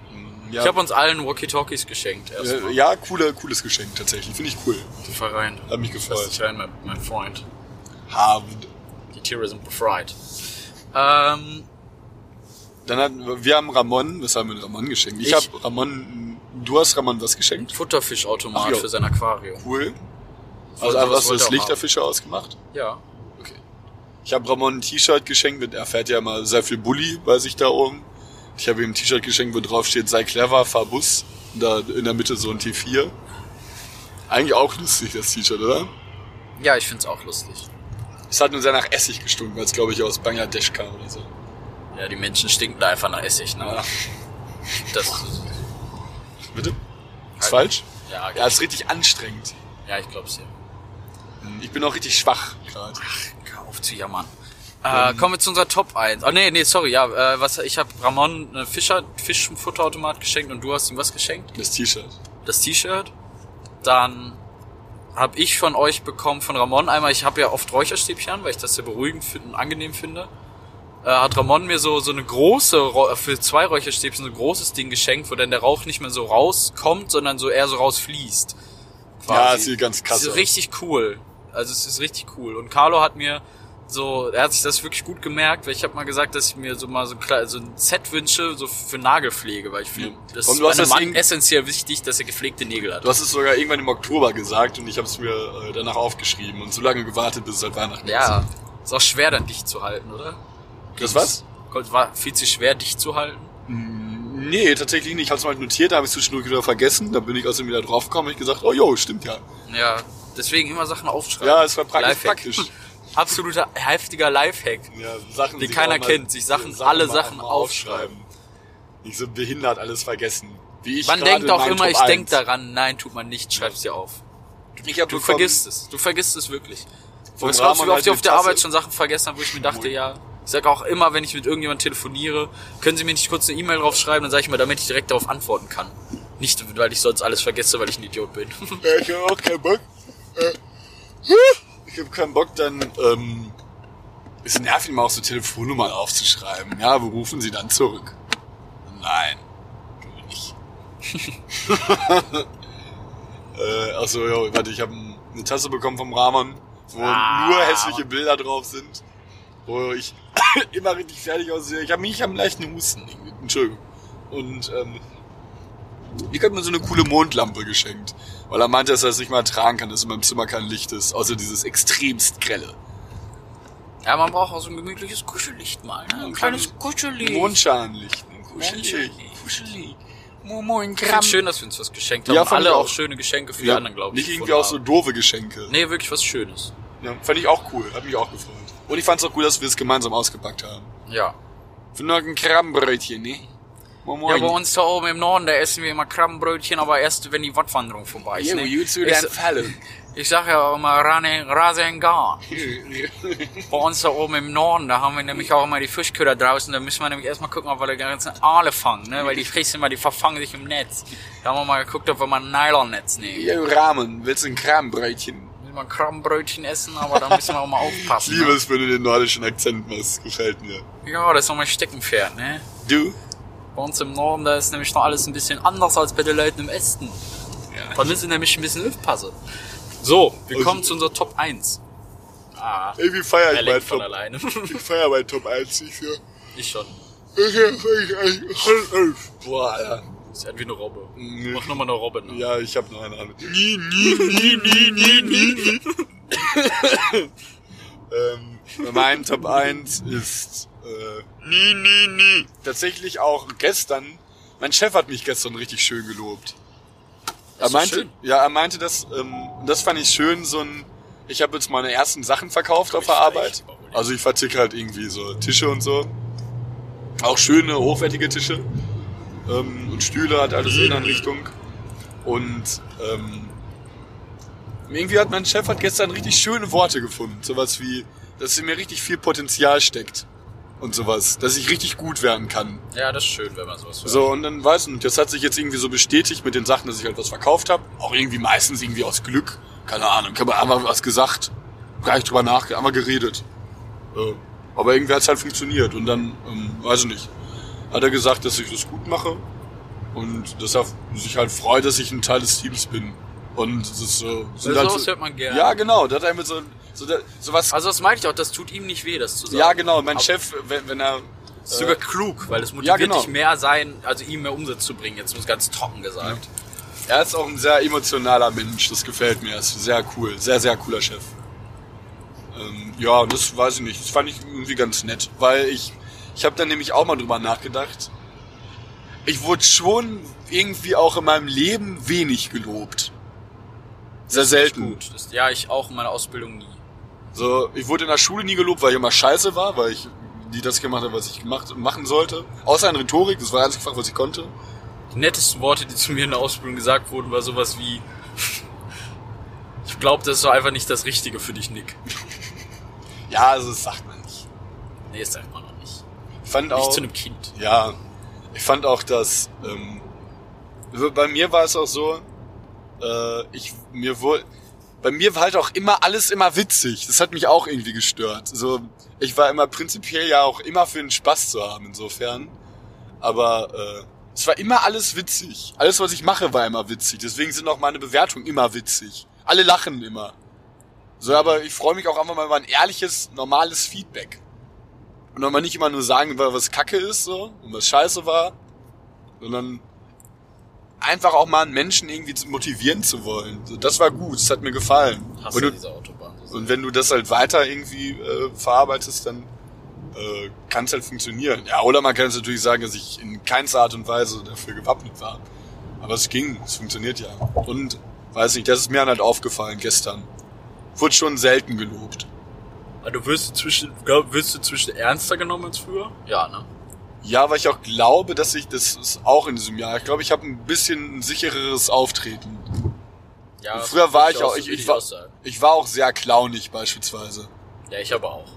Ja, Ich habe uns allen Walkie-Talkies geschenkt erstmal. äh, ja, cooler, cooles Geschenk tatsächlich. Finde ich cool. Die rein. Hat mich gefreut. dich rein, mein, mein Freund. Harvard. Die Tiere sind befreit. Ähm, Dann hatten wir haben Ramon, was haben wir Ramon geschenkt? Ich, Ich- habe Ramon, du hast Ramon was geschenkt? Futterfischautomat Ach ja. für sein Aquarium. Cool. Also was hast du das er Licht haben? ausgemacht? Ja. Okay. Ich habe Ramon ein T-Shirt geschenkt, mit, er fährt ja immer sehr viel Bulli bei sich da oben. Ich habe ihm ein T-Shirt geschenkt, wo drauf steht, sei clever, fahr Bus. Und da in der Mitte so ein T4. Eigentlich auch lustig, das T-Shirt, oder? Ja, ich find's auch lustig. Es hat nur sehr nach Essig gestunken, weil es glaube ich aus Bangladesch kam oder so. Ja, die Menschen stinken da einfach nach Essig, ne? Ja. Das, Bitte? Ist falsch? ja, Ja, ist richtig anstrengend. ja, ich glaub's dir. Ich bin auch richtig schwach gerade. Hör auf zu jammern. Äh, kommen wir zu unserer Top 1. Oh nee, nee, sorry, ja, äh, was ich habe Ramon eine Fischer Fischfutterautomat geschenkt und du hast ihm was geschenkt? Das T-Shirt. Das T-Shirt. Dann habe ich von euch bekommen von Ramon einmal, ich habe ja oft Räucherstäbchen an, weil ich das sehr beruhigend und angenehm finde. Äh, hat Ramon mir so so eine große Räu- für zwei Räucherstäbchen so ein großes Ding geschenkt, wo dann der Rauch nicht mehr so rauskommt, sondern so eher so rausfließt. Ja, sieht ganz krass Das ist richtig cool. Also es ist richtig cool. Und Carlo hat mir so, er hat sich das wirklich gut gemerkt, weil ich habe mal gesagt, dass ich mir so mal so, so ein Set wünsche, so für Nagelpflege, weil ich finde, das Und ist einem Mann essentiell wichtig, dass er gepflegte Nägel hat. Du hast es sogar irgendwann im Oktober gesagt und ich habe es mir äh, danach aufgeschrieben und so lange gewartet, bis es halt Weihnachten Ja, ist auch schwer dann dicht zu halten, oder? Das was? War viel zu schwer dicht zu halten. Nee, tatsächlich nicht. Ich hab's mal notiert, da habe ich zwischendurch wieder vergessen. Da bin ich außerdem wieder draufgekommen und ich gesagt, oh jo, stimmt ja. Ja, deswegen immer Sachen aufschreiben. Ja, es war praktisch. Absoluter heftiger Lifehack. Ja, Sachen, Den keiner kennt, sich Sachen- alle mal Sachen mal aufschreiben. Nicht so behindert alles vergessen. Wie ich Man denkt auch immer, Top ich denk 1. daran. Nein, tut man nicht. Schreib's dir auf. Ich hab Du bekommen- vergisst es. Du vergisst es wirklich. Vom Weißt du, wie oft halt ich auf der Tasse- Arbeit schon Sachen vergessen habe, wo ich mir dachte, ja. Ich sag auch immer, wenn ich mit irgendjemandem telefoniere, können Sie mir nicht kurz eine E-Mail draufschreiben, dann sage ich mal, damit ich direkt darauf antworten kann. Nicht, weil ich sonst alles vergesse, weil ich ein Idiot bin. Ich hab auch keinen Bock. Ich hab keinen Bock, dann, ähm, es nervt immer auch so Telefonnummern aufzuschreiben. Ja, wo rufen Sie dann zurück? Nein, wir nicht. äh, achso, ja, warte, ich habe eine Tasse bekommen vom Rahman, wo Ah. nur hässliche Bilder drauf sind, wo ich immer richtig fertig aussehe. Ich habe mich am leichten Husten, Entschuldigung. Und, ähm, Nick hat mir so eine coole Mondlampe geschenkt. Weil er meinte, dass er es nicht mal tragen kann, dass in meinem Zimmer kein Licht ist. Außer dieses extremst grelle. Ja, man braucht auch so ein gemütliches Kuschellicht mal, ne? Ein kleines Kuschellicht. Mondscheinlicht. Ein Kuschelig. Mondscheinlicht. Kuschelig. Moin, find's schön, dass wir uns was geschenkt haben. Ja, fand alle auch auch. schöne Geschenke für die Ja, anderen, glaube ich. nicht irgendwie auch so doofe Geschenke. Nee, wirklich was Schönes. Ja, fand ich auch cool. Hat mich auch gefreut. Und ich fand's auch cool, dass wir es gemeinsam ausgepackt haben. Ja. Für noch ein Krabbenbrötchen, ne? Moin, Ja, moin. bei uns da oben im Norden, da essen wir immer Krabbenbrötchen, aber erst, wenn die Wattwanderung vorbei ist. Ne? you zu ich, den Fallen. ich sag ja auch immer Rane, Rasengar. Bei uns da oben im Norden, da haben wir nämlich auch immer die Fischköder draußen. Da müssen wir nämlich erstmal gucken, ob wir die ganzen Aale fangen, ne? Weil die Fischchen immer, die verfangen sich im Netz. Da haben wir mal geguckt, ob wir mal ein Nylonnetz nehmen. Jo, Rahmen, willst du ein Krabbenbrötchen? Wir ein Krabbenbrötchen essen, aber da müssen wir auch mal Ich aufpassen. liebe ne? es, wenn du den nordischen Akzent machst. Gefällt mir. Ja, das ist noch mein Steckenpferd, ne? Du? Bei uns im Norden, da ist nämlich noch alles ein bisschen anders als bei den Leuten im Osten. Ja. Da müssen nämlich ein bisschen aufpassen. So, wir Also- kommen zu unserer Top 1. Ah, Irgendwie feier er ich mein lenkt von Top. alleine. Ich feier mein Top 1 nicht für. ich schon. Boah, ja. Ist ja wie eine Robbe. Mhm. Mach nochmal eine Robbe. Ne? Ja, ich hab noch eine Ahnung. Nie, nie, nie, nie, nie, nie, nie. ähm, mein Top 1 ist äh, nie, nie, nie. Tatsächlich auch gestern. Mein Chef hat mich gestern richtig schön gelobt. Er meinte, schön. ja, er meinte, dass ähm, das fand ich schön, so ein. Ich habe jetzt meine ersten Sachen verkauft auf der Arbeit. Also ich verticke halt irgendwie so Tische und so. Auch schöne, hochwertige Tische. Ähm, und Stühle hat alles in einer Richtung. Und ähm, irgendwie hat mein Chef hat gestern richtig schöne Worte gefunden. Sowas wie, dass in mir richtig viel Potenzial steckt. Und sowas. Dass ich richtig gut werden kann. Ja, das ist schön, wenn man sowas hört. So, und dann weiß nicht, das hat sich jetzt irgendwie so bestätigt mit den Sachen, dass ich halt was verkauft habe. Auch irgendwie meistens irgendwie aus Glück. Keine Ahnung, habe einmal was gesagt, gar nicht drüber nachgedacht, einmal geredet. Aber irgendwie hat es halt funktioniert. Und dann, ähm, weiß ich nicht, hat er gesagt, dass ich das gut mache. Und dass er sich halt freut, dass ich ein Teil des Teams bin. Und das ist so... sind Ja, halt hört man gerne. Ja, genau, das hat er mit so, so, so was... Also das meine ich auch, das tut ihm nicht weh, das zu sagen. ja, genau, mein Aber Chef, wenn, wenn er... Das ist sogar klug, weil es motiviert ja, genau. dich mehr sein, also ihm mehr Umsatz zu bringen, jetzt muss ganz trocken gesagt. Er ist auch ein sehr emotionaler Mensch, das gefällt mir. Er ist sehr cool, sehr, sehr cooler Chef. Ähm, ja, das weiß ich nicht. Das fand ich irgendwie ganz nett, weil ich, ich habe dann nämlich auch mal drüber nachgedacht. Ich wurde schon irgendwie auch in meinem Leben wenig gelobt. Sehr selten. Gut. Ja, ich auch in meiner Ausbildung nie. So, ich wurde in der Schule nie gelobt, weil ich immer scheiße war, weil ich nie das gemacht habe, was ich gemacht machen sollte. Außer in Rhetorik, das war das einzige Fach, was ich konnte. Die nettesten Worte, die zu mir in der Ausbildung gesagt wurden, war sowas wie, ich glaube, das ist doch einfach nicht das Richtige für dich, Nick. Ja, also das sagt man nicht. Nee, das sagt man noch nicht. Ich fand Nicht auch, zu einem Kind. Ja, ich fand auch, dass ähm, so bei mir war es auch so, äh, ich mir wohl, bei mir war halt auch immer alles immer witzig. Das hat mich auch irgendwie gestört. So, ich war immer prinzipiell ja auch immer für den Spaß zu haben insofern, aber äh, es war immer alles witzig. Alles, was ich mache, war immer witzig. Deswegen sind auch meine Bewertungen immer witzig. Alle lachen immer. So, aber ich freue mich auch einfach mal über ein ehrliches, normales Feedback. Und wenn man nicht immer nur sagen, was Kacke ist so und was Scheiße war, sondern einfach auch mal einen Menschen irgendwie zu motivieren zu wollen. So, das war gut, das hat mir gefallen. Hast Und, du diese Autobahn. So und wenn du das halt weiter irgendwie äh, verarbeitest, dann äh, kann es halt funktionieren. Ja, oder man kann es natürlich sagen, dass ich in keinster Art und Weise dafür gewappnet war. Aber es ging, es funktioniert ja. Und weiß nicht, das ist mir halt aufgefallen gestern. Wurde schon selten gelobt. Also du wirst du zwischen, glaub, wirst du zwischen ernster genommen als früher? Ja, ne? Ja, weil ich auch glaube, dass ich, das ist auch in diesem Jahr, ich glaube, ich habe ein bisschen ein sichereres Auftreten. Ja. das Früher war würd ich auch, ich, ich, war, ich war auch sehr clownig beispielsweise. Ja, ich aber auch.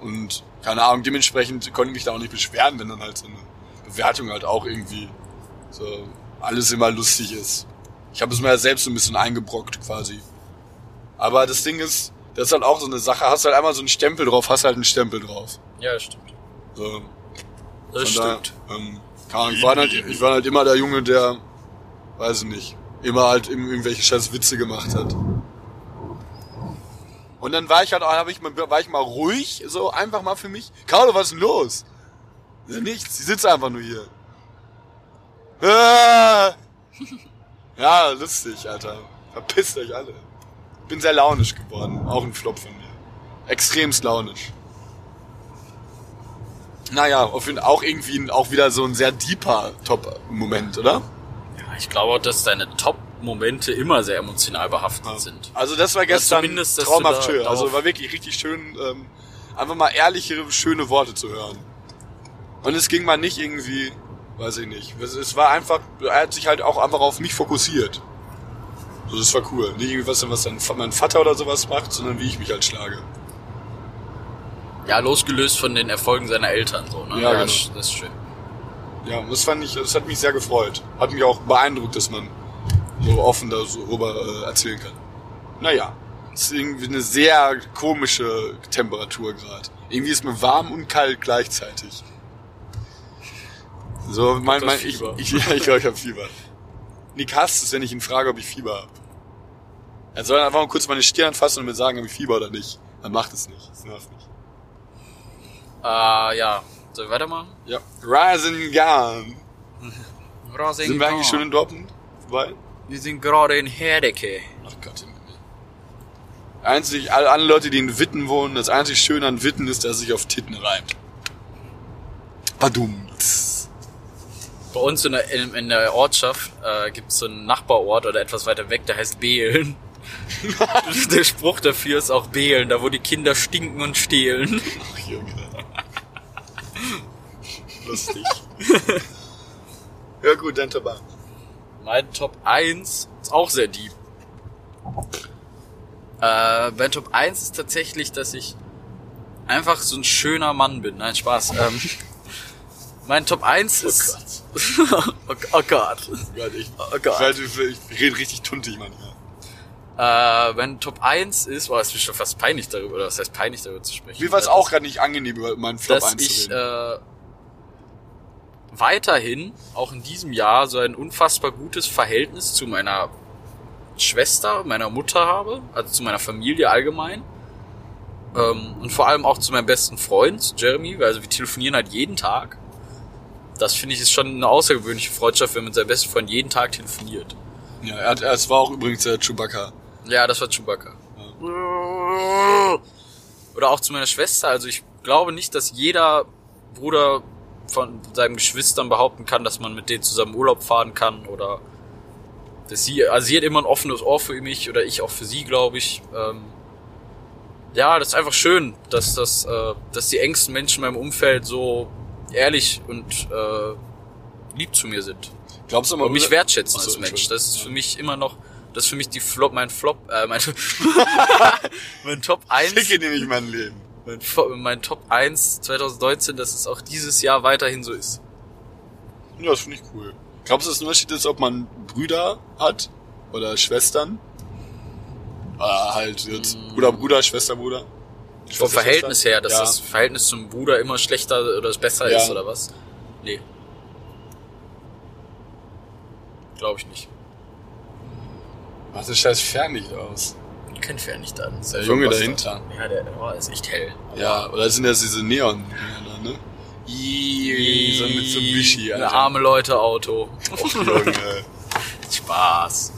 Und keine Ahnung, dementsprechend konnte ich mich da auch nicht beschweren, wenn dann halt so eine Bewertung halt auch irgendwie so alles immer lustig ist. Ich habe es mir ja selbst so ein bisschen eingebrockt quasi. Aber das Ding ist, das ist halt auch so eine Sache, hast halt einmal so einen Stempel drauf, hast halt einen Stempel drauf. Ja, das stimmt. So, Das Von stimmt. ähm, keine Ahnung, ich, war halt, ich war halt immer der Junge, der, weiß ich nicht, immer halt irgendwelche scheiß Witze gemacht hat. Und dann war ich halt, hab ich mal, war ich mal ruhig, so einfach mal für mich. Carlo, was ist denn los? Ja, nichts, sie sitzt einfach nur hier. Ah, Ja, lustig, Alter. Verpisst euch alle. Bin sehr launisch geworden. Auch ein Flop von mir. Extremst launisch. Naja, auf jeden auch irgendwie auch wieder so ein sehr deeper Top-Moment, oder? Ja, ich glaube auch, dass deine Top-Momente immer sehr emotional behaftet sind. Also das war gestern zumindest, dass traumhaft da schön. Also war wirklich richtig schön, ähm, einfach mal ehrliche, schöne Worte zu hören. Und es ging mal nicht irgendwie, weiß ich nicht. Es, war einfach, er hat sich halt auch einfach auf mich fokussiert. So, das war cool. Nicht irgendwie was, was dann mein Vater oder sowas macht, sondern wie ich mich halt schlage. Ja, losgelöst von den Erfolgen seiner Eltern, so, ne? Ja, genau. das, das ist schön. Ja, und das fand ich, das hat mich sehr gefreut. Hat mich auch beeindruckt, dass man so offen darüber äh, erzählen kann. Naja, es ist irgendwie eine sehr komische Temperatur gerade. Irgendwie ist mir warm und kalt gleichzeitig. So, mein, mein, ich, ich, ja, ich glaube, ich habe Fieber. Nick hasst es, wenn ich ihn frage, ob ich Fieber habe. Er soll einfach mal kurz meine Stirn anfassen und mir sagen, ob ich Fieber oder nicht. Er macht es nicht. Das nervt mich. Äh, ja. Sollen wir weitermachen? Ja. Rising Gun. Sind wir eigentlich schon in Dortmund? Vorbei? Wir sind gerade in Herdecke. Ach Gott im Himmel. Einzig, alle, alle Leute, die in Witten wohnen, das einzig Schöne an Witten ist, dass es sich auf Titten reimt. Badum. Bei uns in der, in, in der Ortschaft äh, gibt es so einen Nachbarort oder etwas weiter weg, der heißt Behlen. der Spruch dafür ist auch Behlen, da wo die Kinder stinken und stehlen. Ach Junge. Lustig. ja gut, dann Tabak. Mein Top 1 ist auch sehr deep. Äh, mein Top 1 ist tatsächlich, dass ich einfach so ein schöner Mann bin. Nein, Spaß. Ähm, mein Top 1 ist... oh, oh Gott. Gott, ich, Oh Gott. Ich, ich, rede richtig tuntig manchmal. Äh, mein Top 1 ist... Boah, es ist mir schon fast peinlich darüber, oder was heißt peinlich darüber zu sprechen. Mir war es auch gerade nicht angenehm, über meinen Flop dass ich einzureden. äh, weiterhin, auch in diesem Jahr, so ein unfassbar gutes Verhältnis zu meiner Schwester, meiner Mutter habe, also zu meiner Familie allgemein. Ähm, und vor allem auch zu meinem besten Freund, Jeremy, weil also wir telefonieren halt jeden Tag. Das finde ich ist schon eine außergewöhnliche Freundschaft, wenn man mit seinem besten Freund jeden Tag telefoniert. ja, er hat, es war auch übrigens der Chewbacca. Ja, das war Chewbacca. Oder auch zu meiner Schwester. Also ich glaube nicht, dass jeder Bruder von seinen Geschwistern behaupten kann, dass man mit denen zusammen Urlaub fahren kann oder dass sie, also sie hat immer ein offenes Ohr für mich oder ich auch für sie, glaube ich. Ähm, ja, das ist einfach schön, dass das, äh, dass die engsten Menschen in meinem Umfeld so ehrlich und äh, lieb zu mir sind Glaubst du mal, und mich wertschätzen so, als Mensch. Das ist für mich immer noch, das ist für mich die Flop, mein Flop, äh, mein, mein Top 1, Ficke nämlich mein Leben. Mein, mein Top 1 2019, dass es auch dieses Jahr weiterhin so ist. Ja, das finde ich cool. Glaubst du, dass es ein Unterschied ist, ob man Brüder hat oder Schwestern? Oder halt jetzt Bruder, Bruder, Schwester, Bruder? Mm. Vom Verhältnis Schwester? her, dass ja. das Verhältnis zum Bruder immer schlechter oder besser Ja. ist oder was? Nee. Glaube ich nicht. Macht das scheiß Fernlicht aus. Kein Fernlicht an. Der Junge dahinter. Ja, der oh, ist echt hell. Ja, oder sind das diese Neon, da, ne? Ii, so ein Mitsubishi, Ein Alter. arme Leute Auto. Och, Junge. Spaß.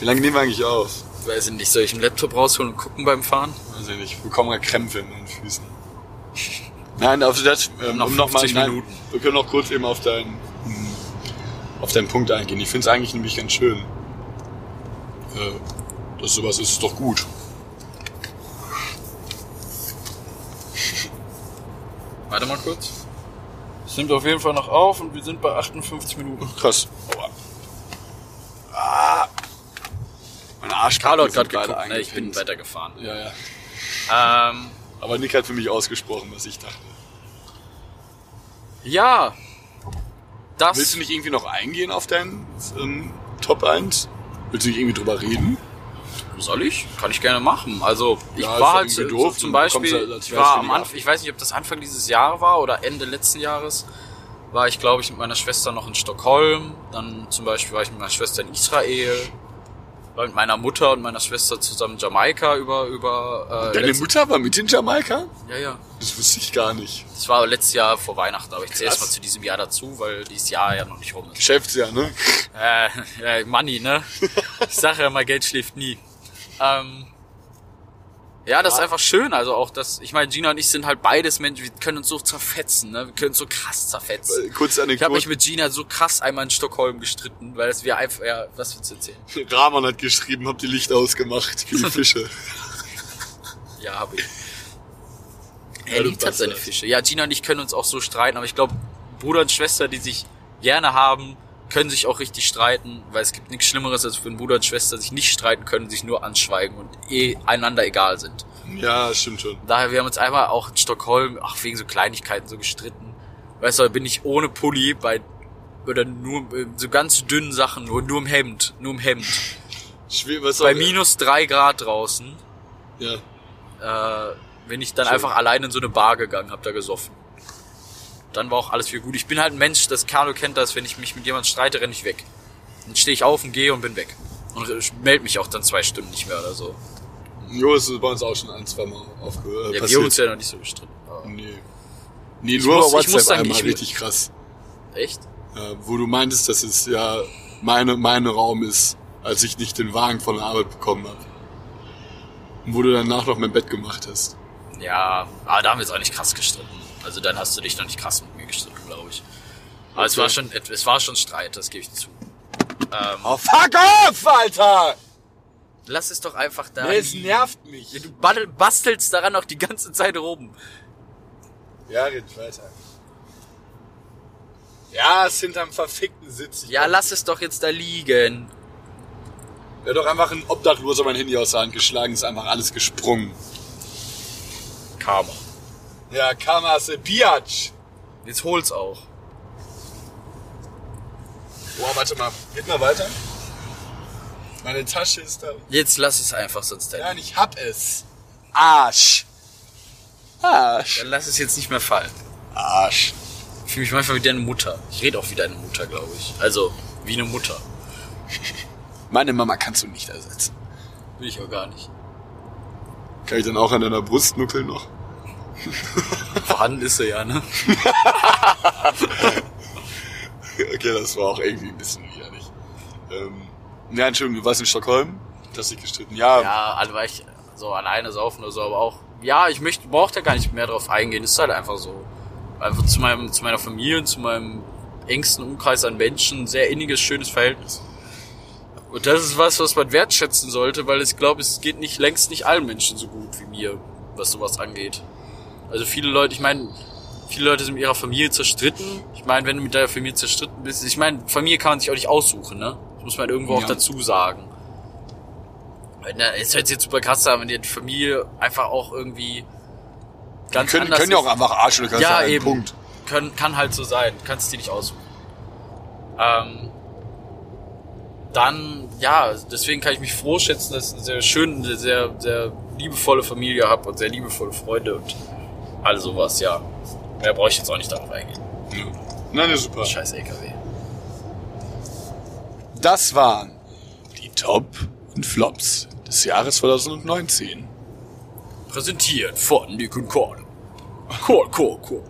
Wie lange nehmen wir eigentlich auf? Weiß ich nicht, soll ich einen Laptop rausholen und gucken beim Fahren? Weiß ich nicht, ich bekomme Krämpfe in meinen Füßen. Nein, auf das, ähm, Noch um noch mal, 50 nein, Minuten. wir können noch kurz eben auf deinen, auf deinen Punkt eingehen. Ich finde es eigentlich nämlich ganz schön. Äh, dass sowas ist, ist doch gut. Warte mal kurz. Es nimmt auf jeden Fall noch auf und wir sind bei 58 Minuten. Krass. Aua. Ah. Meine Arschbacken Carlo hat gerade geguckt, ne? ich bin weitergefahren. Ja, ja. Ähm, Aber Nick hat für mich ausgesprochen, was ich dachte. ja. Das. Willst du nicht irgendwie noch eingehen auf deinen ähm, Top 1? Willst du nicht irgendwie drüber reden? Soll ich? Kann ich gerne machen. Also, ich Ja, war halt so, doof. zum Beispiel, als ich war am Anfang, ich weiß nicht, ob das Anfang dieses Jahres war oder Ende letzten Jahres, war ich, glaube ich, mit meiner Schwester noch in Stockholm. Dann zum Beispiel war ich mit meiner Schwester in Israel. war mit meiner Mutter und meiner Schwester zusammen Jamaika über über äh, Deine Mutter war mit in Jamaika? Ja, ja. Das wusste ich gar nicht. Das war letztes Jahr vor Weihnachten, aber ich zähle Krass. erst mal zu diesem Jahr dazu, weil dieses Jahr ja noch nicht rum ist. Geschäftsjahr, ne? Äh, äh Money, ne? Ich sage ja mal, Geld schläft nie. Ähm, ja, das ist einfach schön. Also auch das, ich meine, Gina und ich sind halt beides Menschen, wir können uns so zerfetzen, ne? Wir können uns so krass zerfetzen. Äh, Kurze Ich habe Anekdote. mich mit Gina so krass einmal in Stockholm gestritten, weil es wir einfach, ja, was willst du erzählen? Rahman hat geschrieben, hab die Lichter ausgemacht für die Fische. Ja, habe ich. Ja, Er du liebt halt seine. Fische. Ja, Gina und ich können uns auch so streiten, aber ich glaube, Bruder und Schwester, die sich gerne haben, können sich auch richtig streiten, weil es gibt nichts Schlimmeres, als wenn Bruder und Schwester sich nicht streiten können, sich nur anschweigen und eh einander egal sind. Ja, stimmt schon. Daher, wir haben uns einmal auch in Stockholm, ach, wegen so Kleinigkeiten so gestritten. Weißt du, bin ich ohne Pulli bei, oder nur, äh, so ganz dünnen Sachen, nur, nur im Hemd, nur im Hemd. Schwer, was Bei minus drei Grad draußen, Ja. äh, bin ich dann Schön. einfach allein in so eine Bar gegangen, hab da gesoffen. Dann war auch alles wieder gut. Ich bin halt ein Mensch, das Carlo kennt das, wenn ich mich mit jemandem streite, renne ich weg. Dann stehe ich auf und gehe und bin weg. Und melde mich auch dann zwei Stunden nicht mehr oder so. Jo, es ist bei uns auch schon ein, zwei Mal aufgehört. Ja, wir haben uns ja noch nicht so gestritten. Nee. Nee, Ich nur muss- bei ich muss WhatsApp sagen, einmal, ich- richtig krass. Echt? Ja, wo du meintest, dass es ja meine, mein Raum ist, als ich nicht den Wagen von der Arbeit bekommen habe. Und wo du danach noch mein Bett gemacht hast. Ja, aber da haben wir jetzt auch nicht krass gestritten. Also dann hast du dich noch nicht krass mit mir gestritten, glaube ich. Aber es Okay. war schon, es war schon Streit, das gebe ich zu. Ähm, Oh, fuck off, Alter! lass es doch einfach da. Nee, es nervt mich. Ja, du bastelst daran auch die ganze Zeit rum. Ja, red weiter. Ja, es hinterm verfickten Sitz. Ja, lass es doch jetzt da liegen. Hat doch einfach ein Obdachloser mein Handy aus der Hand geschlagen, ist einfach alles gesprungen. Karma. Ja, a Biatch. Jetzt hol's auch. Boah, warte mal. Geht mal weiter. Meine Tasche ist da. Jetzt lass es einfach, sonst Nein, ich hab es. Arsch. Arsch. Dann lass es jetzt nicht mehr fallen. Arsch. Ich fühle mich manchmal wie deine Mutter. Ich rede auch wie deine Mutter, glaube ich. Also, wie eine Mutter. Meine Mama kannst du nicht ersetzen. Will ich auch gar nicht. Kann ich dann auch an deiner Brust nuckeln noch? Vorhanden ist sie ja, ne? Okay, das war auch irgendwie ein bisschen widerlich. Ähm, ja, Entschuldigung, du warst in Stockholm? Hast dich gestritten. Ja, Ja, also war ich so alleine saufen oder so, aber auch, ja, ich möchte, brauche da gar nicht mehr drauf eingehen. Ist halt einfach so. Einfach zu meinem, zu meiner Familie und zu meinem engsten Umkreis an Menschen, sehr inniges, schönes Verhältnis. Und das ist was, was man wertschätzen sollte, weil ich glaube, es geht nicht längst nicht allen Menschen so gut wie mir, was sowas angeht. Also viele Leute, ich meine, viele Leute sind mit ihrer Familie zerstritten. Ich meine, wenn du mit deiner Familie zerstritten bist, ich meine, Familie kann man sich auch nicht aussuchen, ne? Das muss man irgendwo auch Ja. dazu sagen. Es hört sich jetzt super krass an, wenn die Familie einfach auch irgendwie ganz können, anders können ja auch einfach Arschlöcher Ja, sein. eben. Punkt. Können, kann halt so sein. Kannst dir nicht aussuchen. Ähm, dann, ja, deswegen kann ich mich froh schätzen, dass ich eine sehr schön, eine sehr, sehr liebevolle Familie habe und sehr liebevolle Freunde und all sowas, ja. Mehr brauche ich jetzt auch nicht darauf eingehen. Ja. Nein, ja, super. Scheiß LKW. Das waren die Top und Flops des Jahres 2019. Präsentiert von Nick und Korn. Cool, cool, cool.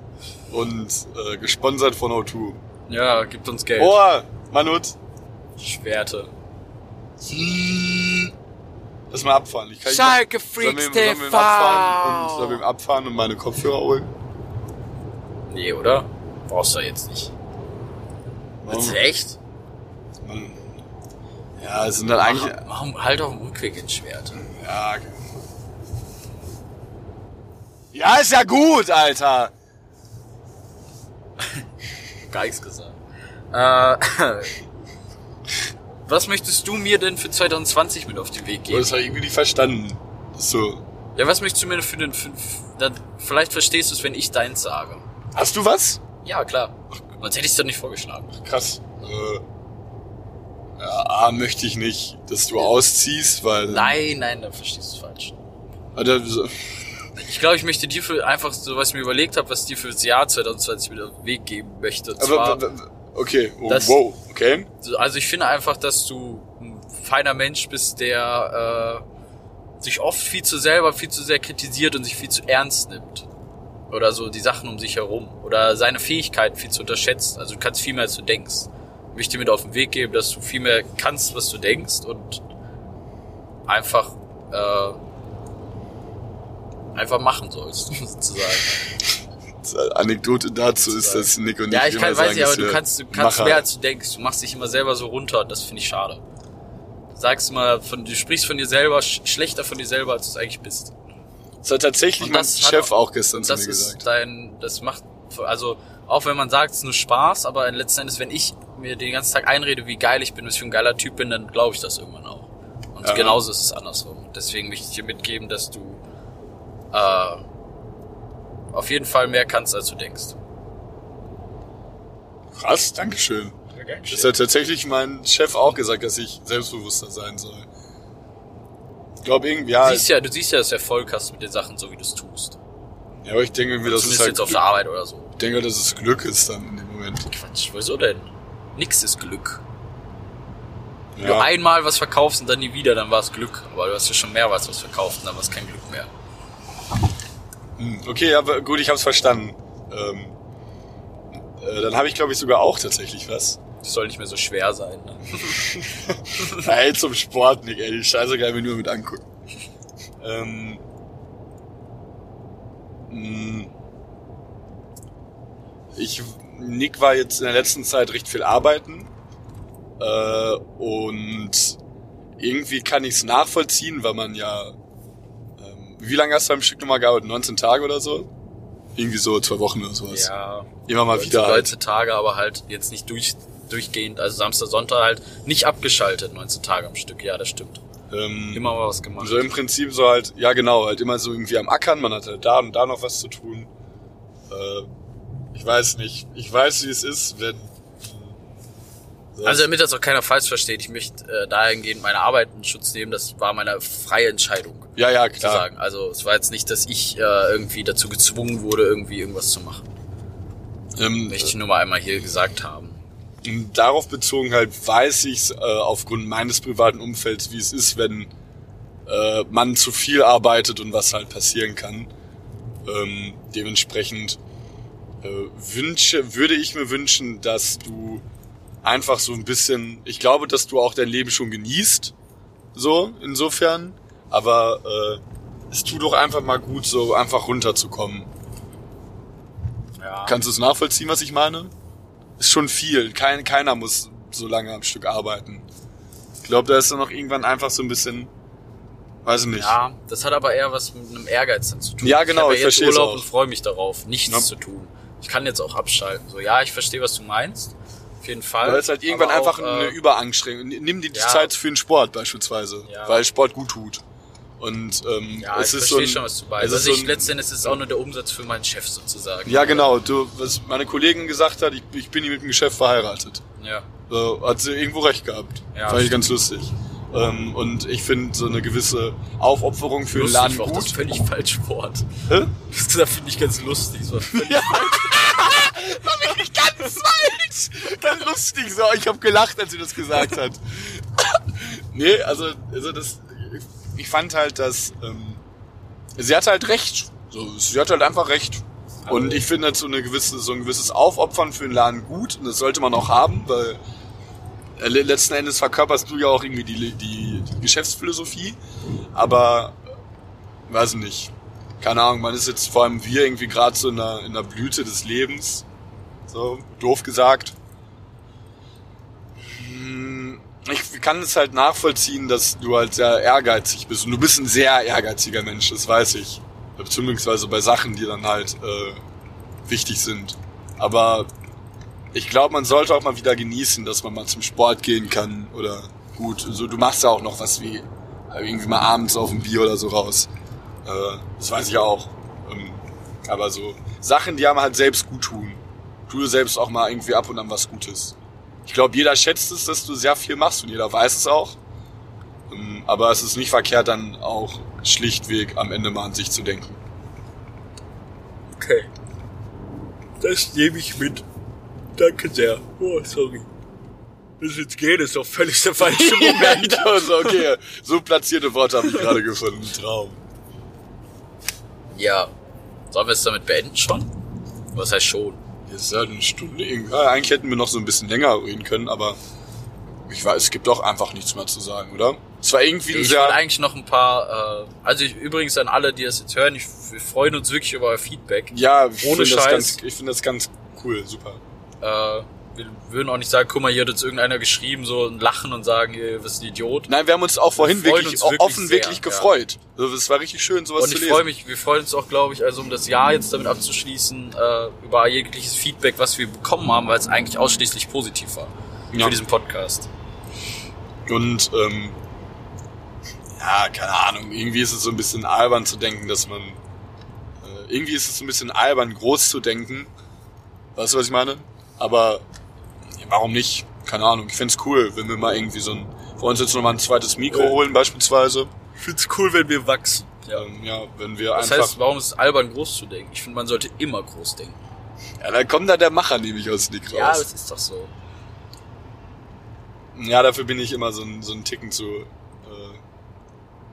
Und äh, gesponsert von O2. Ja, gibt uns Geld. Oh, Manut. Schwerte. Lass mal abfahren. Ich kann Schalke wir, Freaks sollen wir ihm TV. abfahren und sollen wir ihm abfahren und meine Kopfhörer holen? Nee, oder? Brauchst du jetzt nicht. Willst du echt? Mann. Ja, es sind dann eigentlich. Mach, mach halt auf dem Rückweg ins Schwert. Ja, okay. ja, ist ja gut, Alter. Gar nichts gesagt. Äh, was möchtest du mir denn für 2020 mit auf den Weg Oh, geben? Das habe ich irgendwie nicht verstanden. So. Ja, was möchtest du mir denn für den... Für, dann, vielleicht verstehst du es, wenn ich deins sage. Hast du was? Ja, klar. Sonst hätte ich es doch nicht vorgeschlagen. Krass. Äh, ja, A, möchte ich nicht, dass du ausziehst, weil. Nein, nein, dann verstehst du es falsch. Alter, so- Ich glaube, ich möchte dir für einfach so, was ich mir überlegt habe, was dir für das Jahr 2020 mit auf den Weg geben möchte. Aber, w- okay, oh, Das- wow, okay. also ich finde einfach, dass du feiner Mensch bist, der äh, sich oft viel zu selber, viel zu sehr kritisiert und sich viel zu ernst nimmt. Oder so die Sachen um sich herum. Oder seine Fähigkeiten viel zu unterschätzt. Also du kannst viel mehr, als du denkst. Ich möchte dir mit auf den Weg geben, dass du viel mehr kannst, was du denkst und einfach äh, einfach machen sollst, sozusagen. Anekdote dazu ist, dass Nick und Ja, ich ich immer kann, sagen, weiß ich, aber du kannst, du kannst Macher- mehr als du denkst. Du machst dich immer selber so runter. Das finde ich schade. Du sagst immer, von, du sprichst von dir selber sch schlechter von dir selber, als du es eigentlich bist. Das hat tatsächlich Und mein Chef auch- auch gestern zu das mir ist gesagt. dein, das macht, also auch wenn man sagt, es ist nur Spaß, aber letzten Endes, wenn ich mir den ganzen Tag einrede, wie geil ich bin, was ich für ein geiler Typ bin, dann glaube ich das irgendwann auch. Und Ja. genauso ist es andersrum. Deswegen möchte ich dir mitgeben, dass du äh, auf jeden Fall mehr kannst, als du denkst. Krass, Dankeschön. Das hat tatsächlich mein Chef auch gesagt, dass ich selbstbewusster sein soll. Ich glaube irgendwie, ja, Du siehst ja, du siehst ja, dass du Erfolg hast mit den Sachen, so wie du es tust. ja, aber ich denke mir, das ist Zumindest halt jetzt auf der Arbeit oder so. Ich denke, dass es Glück ist dann in dem Moment. Quatsch, wieso denn? Nix ist Glück. Wenn du Ja, einmal was verkaufst und dann nie wieder, dann war es Glück. Aber du hast ja schon mehrmals was verkauft und dann war es kein Glück mehr. Hm, okay, aber gut, ich hab's verstanden. Ähm, äh, dann habe ich, glaube ich, sogar auch tatsächlich was. Es soll nicht mehr so schwer sein. Ne? Ey, zum Sport, Nick, ey, die Scheiße kann ich mir nur mit angucken. Ähm, mh, ich, Nick war jetzt in der letzten Zeit recht viel arbeiten äh, und irgendwie kann ich es nachvollziehen, weil man ja, wie lange hast du am Stück nochmal gearbeitet? 19 Tage oder so? Irgendwie so zwei Wochen oder sowas. Ja, Immer mal wieder. Halt. 19 Tage, aber halt jetzt nicht durch, durchgehend. Also Samstag, Sonntag halt nicht abgeschaltet, 19 Tage am Stück. Ja, das stimmt. Ähm, Immer mal was gemacht. So im Prinzip so halt, ja genau, halt immer so irgendwie am Ackern, man hat halt da und da noch was zu tun. Äh, ich weiß nicht, ich weiß wie es ist, wenn... So, Also damit das auch keiner falsch versteht, ich möchte äh, dahingehend meine Arbeit in Schutz nehmen, das war meine freie Entscheidung, ja, ja, klar. sagen. Also es war jetzt nicht, dass ich äh, irgendwie dazu gezwungen wurde, irgendwie irgendwas zu machen. Ähm, Möchte ich nur mal einmal hier gesagt haben. äh, darauf bezogen halt weiß ich äh, aufgrund meines privaten Umfelds, wie es ist, wenn äh, man zu viel arbeitet und was halt passieren kann. Ähm, dementsprechend äh, wünsche, würde ich mir wünschen, dass du einfach so ein bisschen, ich glaube, dass du auch dein Leben schon genießt, so insofern, aber äh, es tut doch einfach mal gut, so einfach runterzukommen. Ja. Kannst du es nachvollziehen, was ich meine? Ist schon viel. Kein, keiner muss so lange am Stück arbeiten. Ich glaube, da ist dann noch irgendwann einfach so ein bisschen, weiß ich nicht. Ja, das hat aber eher was mit einem Ehrgeiz dann zu tun. Ja, genau, ich, ich jetzt verstehe Urlaub auch. und freue mich darauf, nichts Ja. zu tun. Ich kann jetzt auch abschalten. So, ja, ich verstehe, was du meinst. Auf jeden Fall. Weil es halt irgendwann Aber einfach auch, eine äh, Überanstrengung. Nimm dir die ja. Zeit für den Sport beispielsweise, Ja. weil Sport gut tut. Und ähm, Ja, es ich ist so ein, schon, was du es meinst. ist Also so ich, ein- letztendlich ist es auch nur der Umsatz für meinen Chef sozusagen. Ja, genau. Du, was meine Kollegin gesagt hat, ich, ich bin mit dem Geschäft verheiratet. Ja. So, hat sie irgendwo recht gehabt. Ja, Fand ich ganz lustig. Ähm, und ich finde so eine gewisse Aufopferung für den Lustig Laden war auch das gut. völlig falsche Wort. Hä? Das finde ich ganz lustig. Das war völlig wirklich ganz falsch. Ganz lustig so. Ich habe gelacht, als sie das gesagt hat. nee, also, also das, ich fand halt, dass ähm, sie hat halt recht. So, sie hat halt einfach recht. Und ich finde halt so eine gewisse, so ein gewisses Aufopfern für den Laden gut. Und das sollte man auch haben, weil äh, le- letzten Endes verkörperst du ja auch irgendwie die, die, die Geschäftsphilosophie. Aber weiß nicht. Keine Ahnung, man ist jetzt vor allem wir irgendwie gerade so in der, in der Blüte des Lebens. So, doof gesagt. Hm, Ich kann es halt nachvollziehen, dass du halt sehr ehrgeizig bist. Und du bist ein sehr ehrgeiziger Mensch, das weiß ich. Beziehungsweise bei Sachen, die dann halt äh, wichtig sind. Aber ich glaube, man sollte auch mal wieder genießen, dass man mal zum Sport gehen kann. Oder gut, so du machst ja auch noch was wie irgendwie mal abends auf ein Bier oder so raus. Äh, das weiß ich auch. Ähm, aber so Sachen, die einem halt selbst gut tun. Tu dir selbst auch mal irgendwie ab und an was Gutes. Ich glaube, jeder schätzt es, dass du sehr viel machst und jeder weiß es auch. Ähm, Aber es ist nicht verkehrt, dann auch schlichtweg am Ende mal an sich zu denken. Okay. Das nehme ich mit. Danke sehr. Oh, sorry. das jetzt geht, ist doch völlig der falsche Ja, Moment. ich dachte so, okay, so platzierte Worte habe ich gerade gefunden. Traum. ja. Sollen wir es damit beenden schon? Was heißt schon? Jetzt ist halt eine Stunde. Ja, eigentlich hätten wir noch so ein bisschen länger reden können, aber ich weiß, es gibt doch einfach nichts mehr zu sagen, oder? Es war irgendwie ein Ich sehr... wollte eigentlich noch ein paar, äh, also ich, übrigens an alle, die das jetzt hören, ich, wir freuen uns wirklich über euer Feedback. Ja, ich Ohne finde das, Scheiß. ganz, ich finde das ganz cool, super. Äh, wir würden auch nicht sagen, guck mal, hier hat jetzt irgendeiner geschrieben, so ein Lachen und sagen, ihr was ein Idiot. Nein, wir haben uns auch vorhin Wir wirklich, uns wirklich offen sehr, wirklich ja. gefreut. Also, es war richtig schön, sowas Und zu ich lesen. freue mich, wir freuen uns auch, glaube ich, also um das Jahr jetzt damit abzuschließen, äh, über jegliches Feedback, was wir bekommen haben, weil es eigentlich ausschließlich positiv war Ja. für diesen Podcast. Und ähm, ja, keine Ahnung, irgendwie ist es so ein bisschen albern zu denken, dass man äh, irgendwie ist es so ein bisschen albern, groß zu denken. Weißt du, was ich meine? Aber ja, warum nicht? Keine Ahnung, ich find's cool, wenn wir mal irgendwie so ein, vor uns jetzt nochmal ein zweites Mikro holen beispielsweise. Ich find's cool, wenn wir wachsen. Ja. Ähm, ja, wenn wir Das einfach. heißt, warum ist es albern, groß zu denken? Ich finde, man sollte immer groß denken. ja, da kommt da der Macher nämlich aus Nick raus. Ja, das ist doch so. Ja, dafür bin ich immer so ein, so ein Ticken zu. Äh,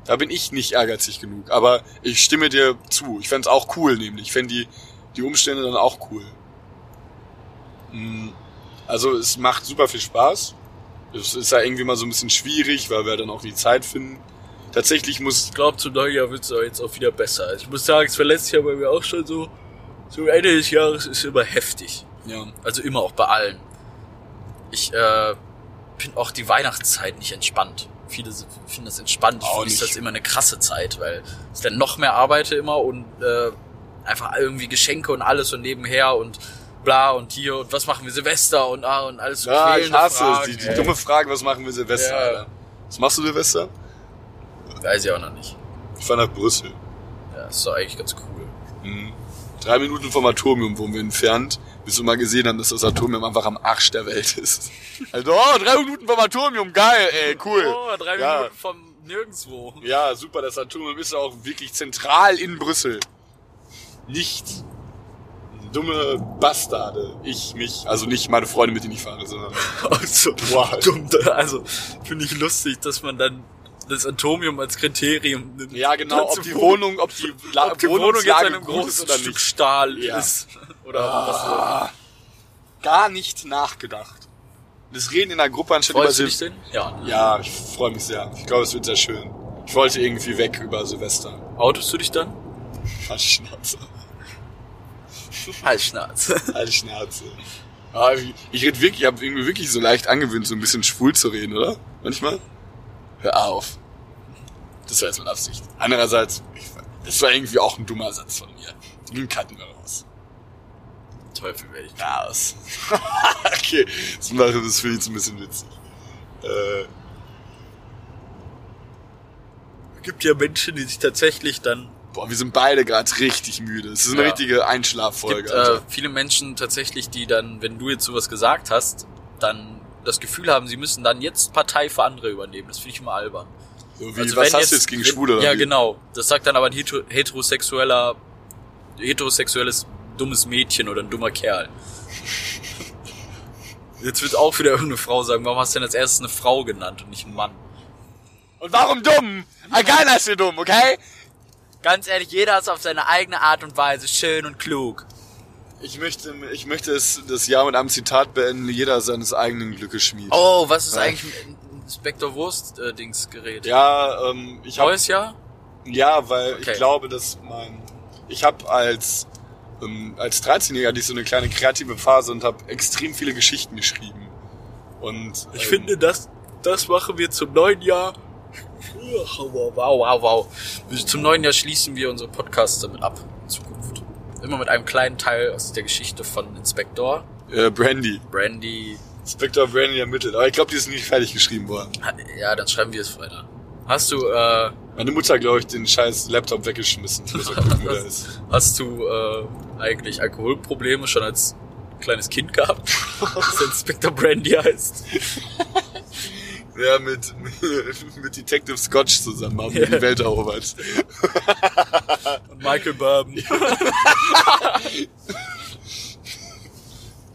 da bin ich nicht ehrgeizig genug. Aber ich stimme dir zu. Ich fänd's auch cool, nämlich. Ich fänd die, die Umstände dann auch cool. Mm, Also es macht super viel Spaß. Es ist ja irgendwie mal so ein bisschen schwierig, weil wir dann auch die Zeit finden. Tatsächlich muss. Ich glaube, zum neuen Jahr wird's auch jetzt auch wieder besser. Also ich muss sagen, es war letztes Jahr bei mir auch schon so. So Ende des Jahres ist immer heftig. Ja, Also immer auch bei allen. Ich äh, finde auch die Weihnachtszeit nicht entspannt. Viele finden das entspannt. Auch ist nicht. das immer eine krasse Zeit, weil ich dann noch mehr arbeite immer und äh, einfach irgendwie Geschenke und alles und nebenher und bla und hier und was machen wir Silvester und ah und alles so ja ich hasse es. Fragen, Die, die ey. dumme Frage, was machen wir Silvester, Ja. Alter? Was machst du Silvester? Weiß ich auch noch nicht. Ich fahr nach Brüssel. Ja, ist doch eigentlich ganz cool. Mhm. Drei Minuten vom Atomium wohnen wir entfernt, bis wir mal gesehen haben, dass das Atomium einfach am Arsch der Welt ist. Also, oh, drei Minuten vom Atomium, geil, ey, cool. Oh, drei Ja. Minuten vom Nirgendwo. Ja, super, das Atomium ist auch wirklich zentral in Brüssel. Nicht dumme Bastarde. Ich, mich, also nicht meine Freunde, mit denen ich fahre, sondern Also, Wow. dumm, also finde ich lustig, dass man dann das Atomium als Kriterium nimmt. ja genau, ob die wo- Wohnung, ob die, La ob die Wohnung jetzt an einem großen Stück nicht. Stahl Ja. ist. Oder was. Gar nicht nachgedacht. Das Reden in der Gruppe anstatt Freust du über dich Sil denn? Ja. Ja, ich freue mich sehr. Ich glaube, es wird sehr schön. Ich wollte irgendwie weg über Silvester. Outest du dich dann? Schnauze. Halt Schnauze. Halt Schnauze. Ah, ich ich rede wirklich, ich habe irgendwie wirklich so leicht angewöhnt, so ein bisschen schwul zu reden, oder? Manchmal? Hör auf. Das war jetzt meine Absicht. Andererseits, ich, das war irgendwie auch ein dummer Satz von mir. Den cutten wir raus. Teufel werde ich. Raus. okay, das mache das finde ich jetzt ein bisschen witzig. Äh, Es gibt ja Menschen, die sich tatsächlich dann boah, wir sind beide gerade richtig müde. Es ist eine Ja. richtige Einschlaffolge. gibt äh, viele Menschen tatsächlich, die dann, wenn du jetzt sowas gesagt hast, dann das Gefühl haben, sie müssen dann jetzt Partei für andere übernehmen. Das finde ich immer albern. so wie, Also was hast du jetzt gegen Schwule oder Ja, wie? genau. Das sagt dann aber ein hetero- heterosexueller, heterosexuelles dummes Mädchen oder ein dummer Kerl. Jetzt wird auch wieder irgendeine Frau sagen, warum hast du denn als erstes eine Frau genannt und nicht einen Mann? Und warum dumm? Keiner ist hier dumm, okay? Ganz ehrlich, jeder ist auf seine eigene Art und Weise schön und klug. Ich möchte, ich möchte es, das Jahr mit einem Zitat beenden, jeder seines eigenen Glückes schmied. Oh, was ist Ja. eigentlich ein Inspektor Wurst-Dings-Gerät? Ja, ähm, ich habe Neues Jahr? Ja, weil Okay. ich glaube, dass mein ich habe als ähm, als 13-Jähriger hatte ich so eine kleine kreative Phase und habe extrem viele Geschichten geschrieben. Und Ich ähm, finde, das, das machen wir zum neuen Jahr. Wow, wow, wow, wow. Zum neuen Jahr schließen wir unsere Podcasts damit ab. In Zukunft. Immer mit einem kleinen Teil aus der Geschichte von Inspektor, äh, Brandy, Brandy. Inspector Brandy ermittelt, aber ich glaube, die ist nicht fertig geschrieben worden. Ja, dann schreiben wir es weiter. Hast du, äh, Meine Mutter glaube ich, den scheiß Laptop weggeschmissen. Gucken, ist. hast du äh, eigentlich Alkoholprobleme schon als kleines Kind gehabt? Das Inspektor Brandy heißt. Ja, mit, mit Detective Scotch zusammen haben Ja. die Welt erobert. Und Michael Bourbon.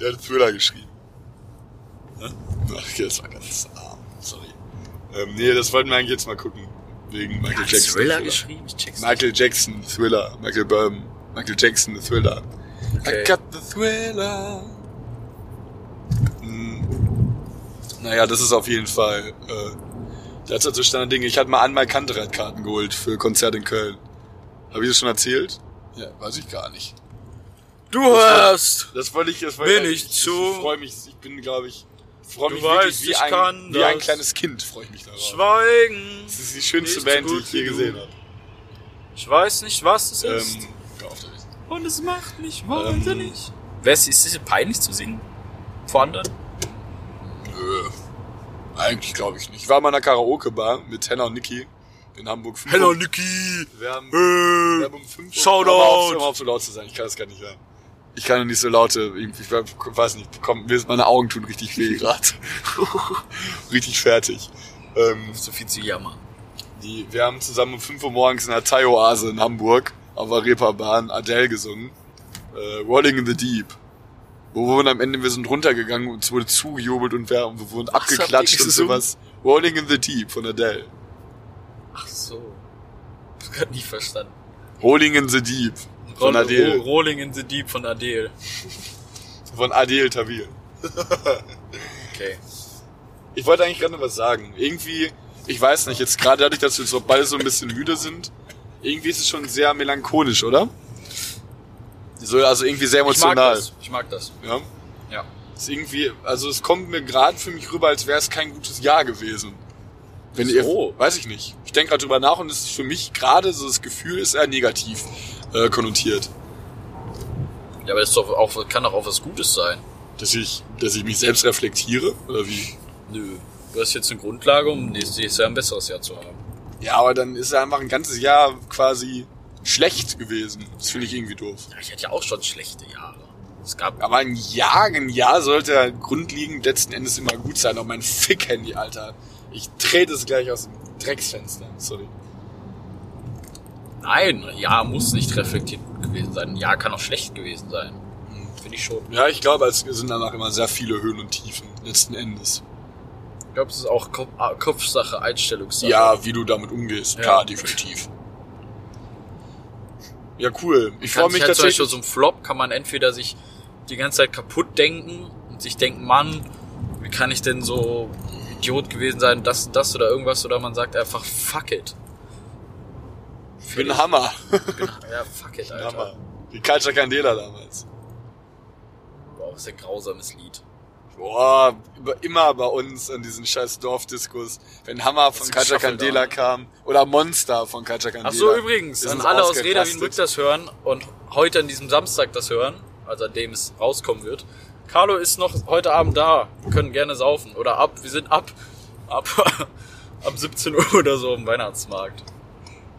Der hat Thriller geschrieben. Ach, das war ganz arm. Sorry. Ähm, nee, das wollten wir eigentlich jetzt mal gucken. Wegen Michael Hat Jackson. Thriller geschrieben? Ich check's nicht. Michael Jackson, Thriller. Michael Böhm. Michael Jackson, Thriller. Okay. I got the thriller. Hm. Naja, das ist auf jeden Fall äh, das ist Zustand der Dinge. Ich hatte mal einmal Kantereit-Karten geholt für Konzert in Köln. Habe ich das schon erzählt? Ja, weiß ich gar nicht. Du hörst! Das wollte ich, das wollte Bin ich, ich zu- Ich freue mich, ich bin, glaube ich, freue Du mich wirklich weißt, wie, ich ein, kann wie ein das. kleines Kind, freue ich mich darauf. Schweigen! Das ist die schönste so Band, die ich je wie gesehen habe. Ich weiß nicht, was es ist. Ähm, damit. Und es macht mich wahnsinnig. Wer ist, ist es peinlich zu singen? Vor anderen? Nö. Eigentlich glaube ich nicht. Ich war mal in einer Karaoke-Bar mit Henna und Niki in Hamburg. Hello, Uhr- Niki! Wir haben, wir Äh, haben um 5 Uhr... Shoutout! Auf, auf, so laut zu sein. Ich kann das gar nicht hören. Ich kann nicht so laute... Ich, ich weiß nicht, komm, mir- meine Augen tun richtig weh gerade. richtig fertig. Ähm, so viel zu jammern. die, wir haben zusammen um 5 Uhr morgens in der Thai-Oase in Hamburg auf der Reeperbahn Adele gesungen. Äh, Rolling in the Deep. Wo wir am Ende, wir sind runtergegangen und es wurde zugejubelt und wir, wir wurden ihr abgeklatscht und sowas. Rolling in the Deep von Adele. Ach so. Ich hab grad nicht verstanden. Rolling in the Deep von Roll- Adele. Ro- Rolling in the Deep von Adele. Von Adele Tawil. Okay. Ich wollte eigentlich gerade noch was sagen. Irgendwie, ich weiß nicht, jetzt gerade dadurch, dass wir so beide so ein bisschen müde sind, irgendwie ist es schon sehr melancholisch, oder? So, also irgendwie sehr Ich mag emotional. das. Ich mag das. Ja. Ja. Ist irgendwie, also es kommt mir gerade für mich rüber, als wäre es kein gutes Jahr gewesen. Wenn So. ihr, weiß ich nicht. Ich denke gerade drüber nach und es ist für mich gerade so das Gefühl ist eher negativ äh, konnotiert, Ja, aber das ist doch auch, kann doch auch was Gutes sein. dass ich, dass ich mich selbst reflektiere oder wie. Nö. Du hast jetzt eine Grundlage, um nächstes Jahr ein besseres Jahr zu haben. Ja, aber dann ist er einfach ein ganzes Jahr quasi schlecht gewesen. Das finde ich irgendwie doof. Ja, ich hatte ja auch schon schlechte Jahre. Es gab. Aber ein Jahr, ein Jahr sollte ja grundlegend letzten Endes immer gut sein. Auch mein Fick-Handy, Alter. Ich trete es gleich aus dem Drecksfenster. Sorry. Nein, ein Jahr muss nicht reflektiert gut gewesen sein. Ein Jahr kann auch schlecht gewesen sein. Finde ich schon. Ja, ich glaube, es sind danach immer sehr viele Höhen und Tiefen, letzten Endes. Ich glaube, es ist auch ah, Kopfsache, Einstellungssache. Ja, wie du damit umgehst. Ja. Ja, definitiv. Ja, cool. Ich freue mich halt zum Beispiel tatsächlich. so ein Flop kann man entweder sich die ganze Zeit kaputt denken und sich denken, Mann, wie kann ich denn so Idiot gewesen sein, das und das oder irgendwas, oder man sagt einfach, fuck it. Ich bin ein Hammer. Ja, fuck it, Alter. Hammer. Die Culture Candela damals. Boah, was ein grausames Lied. Boah, immer bei uns an diesen scheiß Dorfdiskus, wenn Hammer von geschaffelt, Candela kam oder Monster von Culture Candela. Ach so, übrigens, an sind alle aus. Reda Wienbrück das hören und heute an diesem Samstag das hören, also an dem es rauskommen wird. Carlo ist noch heute Abend da. Wir können gerne saufen. Oder ab, wir sind ab, ab, ab 17 Uhr oder so im Weihnachtsmarkt.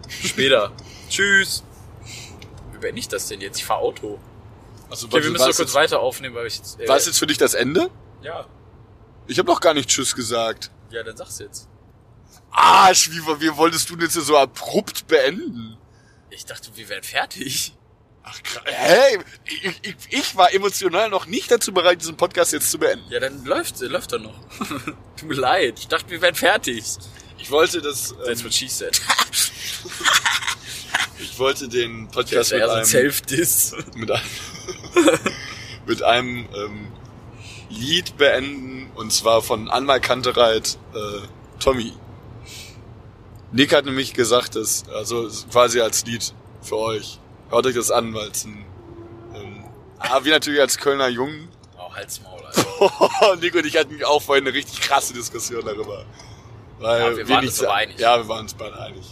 Später. Tschüss. Wie beende ich das denn jetzt? Ich fahr Auto. Also, Okay, wir müssen noch kurz weiter aufnehmen, weil ich jetzt, äh, war es jetzt für dich das Ende? Ja. Ich habe noch gar nicht Tschüss gesagt. Ja, dann sag's jetzt. Arsch, wie, wie wolltest du denn jetzt so abrupt beenden? Ich dachte, wir wären fertig. Ach. Hey, ich, ich, ich war emotional noch nicht dazu bereit, diesen Podcast jetzt zu beenden. Ja, dann läuft, läuft er noch. Tut mir leid. Ich dachte, wir wären fertig. Ich wollte das, That's ähm, what she said. ich wollte den Podcast mit so ein einem, Self-Diss. mit einem, mit einem ähm, Lied beenden und zwar von Anmal Kantereit, äh, Tommy. Nick hat nämlich gesagt, dass, also quasi als Lied für euch. Hört euch das an, weil es ein, ähm, ah, wir natürlich als Kölner Jungen. Oh, halt's Maul, Alter. Nick und ich hatten auch vorhin eine richtig krasse Diskussion darüber. Weil Ja, wir waren uns aber sa- einig. Ja, wir waren uns beide einig.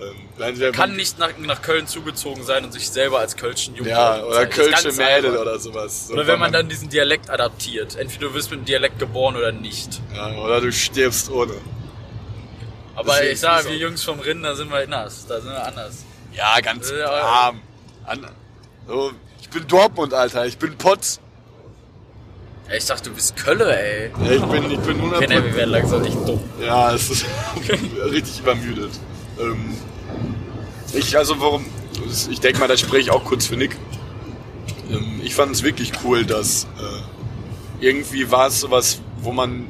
Ähm, nein, Kann nicht nach, nach Köln zugezogen sein und sich selber als Kölschen Jungen Ja, oder Kölsche Mädel oder sowas. So, Oder wenn man dann diesen Dialekt adaptiert. Entweder du wirst mit dem Dialekt geboren oder nicht. Ja, oder du stirbst ohne. Aber Deswegen ich sag, ist wir Jungs vom Rinn, da sind wir anders. Da sind wir anders. Ja, ganz arm. An, so, ich bin Dortmund, Alter. Ich bin Potz. Ja, ich dachte, du bist Kölle, ey. Ja, ich bin, ich bin 100 Okay, ne, wir werden langsam echt dumm. Ja, es ist richtig übermüdet. Ähm, ich, also warum, ich denke mal, da spreche ich auch kurz für Nick. Ähm, ich fand es wirklich cool, dass äh, irgendwie war es sowas wo man,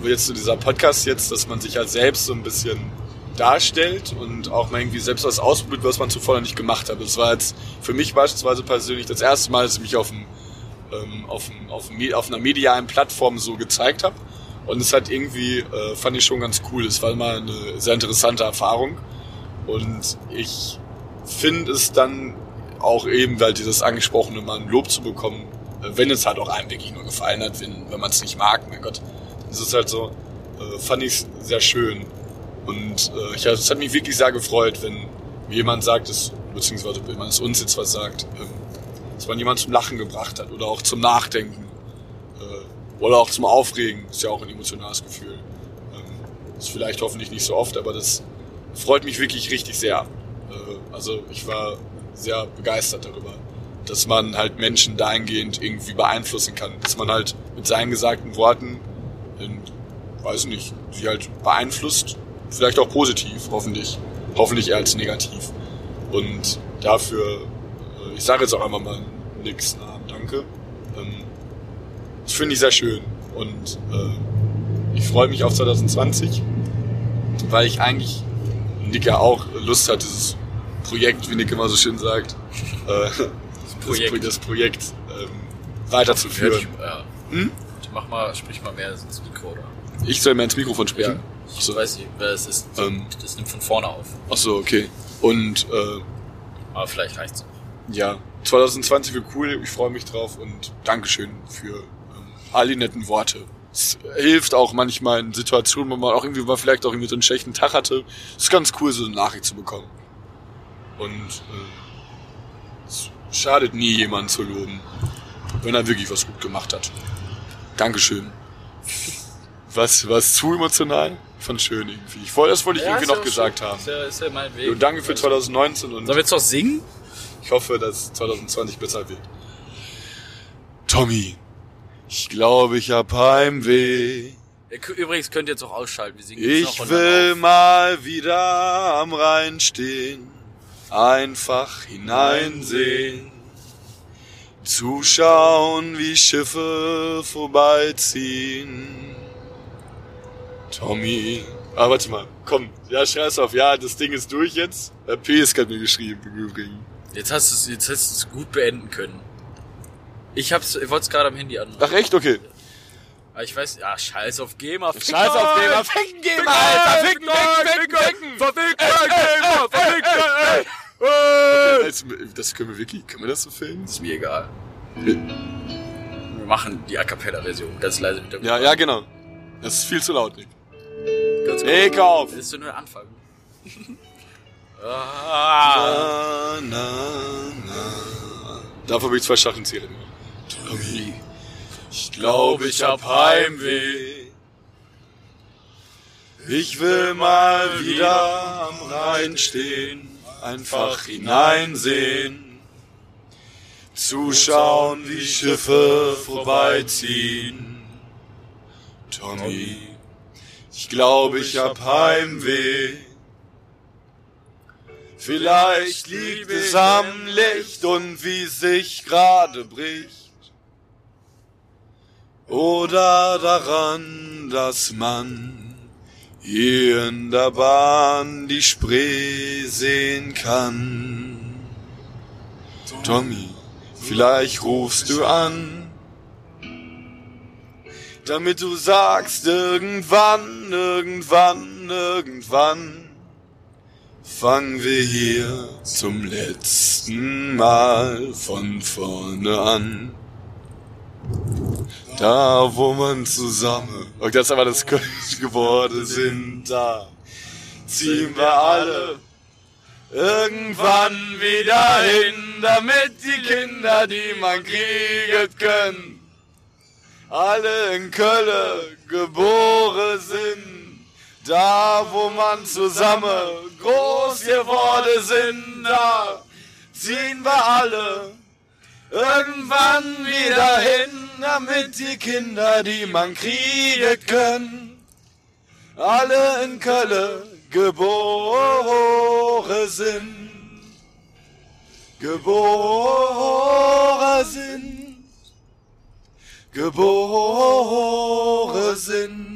wo jetzt so dieser Podcast jetzt, dass man sich halt selbst so ein bisschen darstellt und auch mal irgendwie selbst was ausprobiert, was man zuvor noch nicht gemacht hat. Das war jetzt für mich beispielsweise persönlich das erste Mal, dass ich mich auf, dem, ähm, auf, dem, auf, dem, auf einer medialen Plattform so gezeigt habe. Und es hat irgendwie, äh, fand ich schon ganz cool. Es war mal eine sehr interessante Erfahrung. Und ich finde es dann auch eben, weil dieses angesprochene mal ein Lob zu bekommen, äh, wenn es halt auch einem wirklich nur gefallen hat, wenn, wenn man es nicht mag, mein Gott, dann ist es halt so, äh, fand ich sehr schön. Und äh, ich, es hat mich wirklich sehr gefreut, wenn jemand sagt, dass, beziehungsweise wenn man es uns jetzt was sagt, ähm, dass man jemand zum Lachen gebracht hat oder auch zum Nachdenken oder auch zum Aufregen. Ist ja auch ein emotionales Gefühl. Ähm, ist vielleicht hoffentlich nicht so oft, aber das freut mich wirklich richtig sehr. Äh, also ich war sehr begeistert darüber, dass man halt Menschen dahingehend irgendwie beeinflussen kann, dass man halt mit seinen gesagten Worten, in, weiß nicht, sie halt beeinflusst, vielleicht auch positiv, hoffentlich, hoffentlich eher als negativ. Und dafür, äh, ich sage jetzt auch einfach mal nix, na, danke. Das finde ich sehr schön und äh, ich freue mich auf 2020, weil ich eigentlich Nick ja auch Lust hat, dieses Projekt, wie Nick immer so schön sagt, äh, das Projekt, das, das Projekt ähm, weiterzuführen. Ja. Hm? Mach mal, sprich mal mehr ins Mikro, oder? Ich soll mehr ins Mikrofon sprechen? Ja. Ich so. weiß nicht, wer es ist. Ähm, das nimmt von vorne auf. Ach so, okay. Und äh, aber vielleicht reicht's auch. Ja, 2020 wird cool. Ich freue mich drauf und Dankeschön für all die netten Worte. Es hilft auch manchmal in Situationen, wo man auch irgendwie mal vielleicht auch irgendwie so einen schlechten Tag hatte. Es ist ganz cool, so eine Nachricht zu bekommen. Und äh, es schadet nie, jemanden zu loben, wenn er wirklich was gut gemacht hat. Dankeschön. Was, was zu emotional? Ich fand schön irgendwie. Ich wollte, das wollte ich ja, irgendwie noch gesagt schön. haben. Ist ja, ist ja mein Weg. Und danke für 2019 und. Sollen wir jetzt noch singen? Ich hoffe, dass 2020 besser wird. Tommy, ich glaube, ich hab Heimweh. Übrigens könnt ihr jetzt auch ausschalten. Wir singen jetzt ich will mal wieder am Rhein stehen einfach hineinsehen, zuschauen, wie Schiffe vorbeiziehen. Tommy, ah, warte mal, komm, ja, scheiß auf, ja, das Ding ist durch jetzt. Der PS hat mir geschrieben, im Übrigen. Jetzt hast du es, jetzt hast du es gut beenden können. Ich hab's, ich wollte es gerade am Handy an. Ach echt, okay. Aber ich weiß, ja, scheiß auf GEMA. Fick scheiß auf GEMA, ficken GEMA, Alter, ficken, ficken, ficken, ficken, ficken, GEMA, ficken, das, das können wir wirklich, können wir das so filmen? Ist mir egal. Wir machen die A Cappella-Version ganz leise mit der Ja, ja, genau. Das ist viel zu laut, Nick. Ganz gut. Nick auf! Das ist nur der Anfang. ah. na, na, na. Dafür habe ich zwei Stachelzähne. Tommy, ich glaube, ich hab Heimweh. Ich will mal wieder am Rhein stehen einfach hineinsehen, zuschauen, wie Schiffe vorbeiziehen. Tommy, ich glaube, ich hab Heimweh. Vielleicht liegt es am Licht und wie sich gerade bricht. Oder daran, dass man hier in der Bahn die Spree sehen kann. Tommy, vielleicht rufst du an, damit du sagst, irgendwann, irgendwann, irgendwann fangen wir hier zum letzten Mal von vorne an. Da, wo man zusammen, und das aber das Kölsch geworden. Sind, da. Ziehen wir alle irgendwann wieder hin, damit die Kinder, die man krieget können, alle in Köln geboren sind. Da, wo man zusammen groß geworden sind, da ziehen wir alle irgendwann wieder hin, damit die Kinder, die man kriegen können, alle in Kölle geboren sind. Geboren sind. Geboren sind.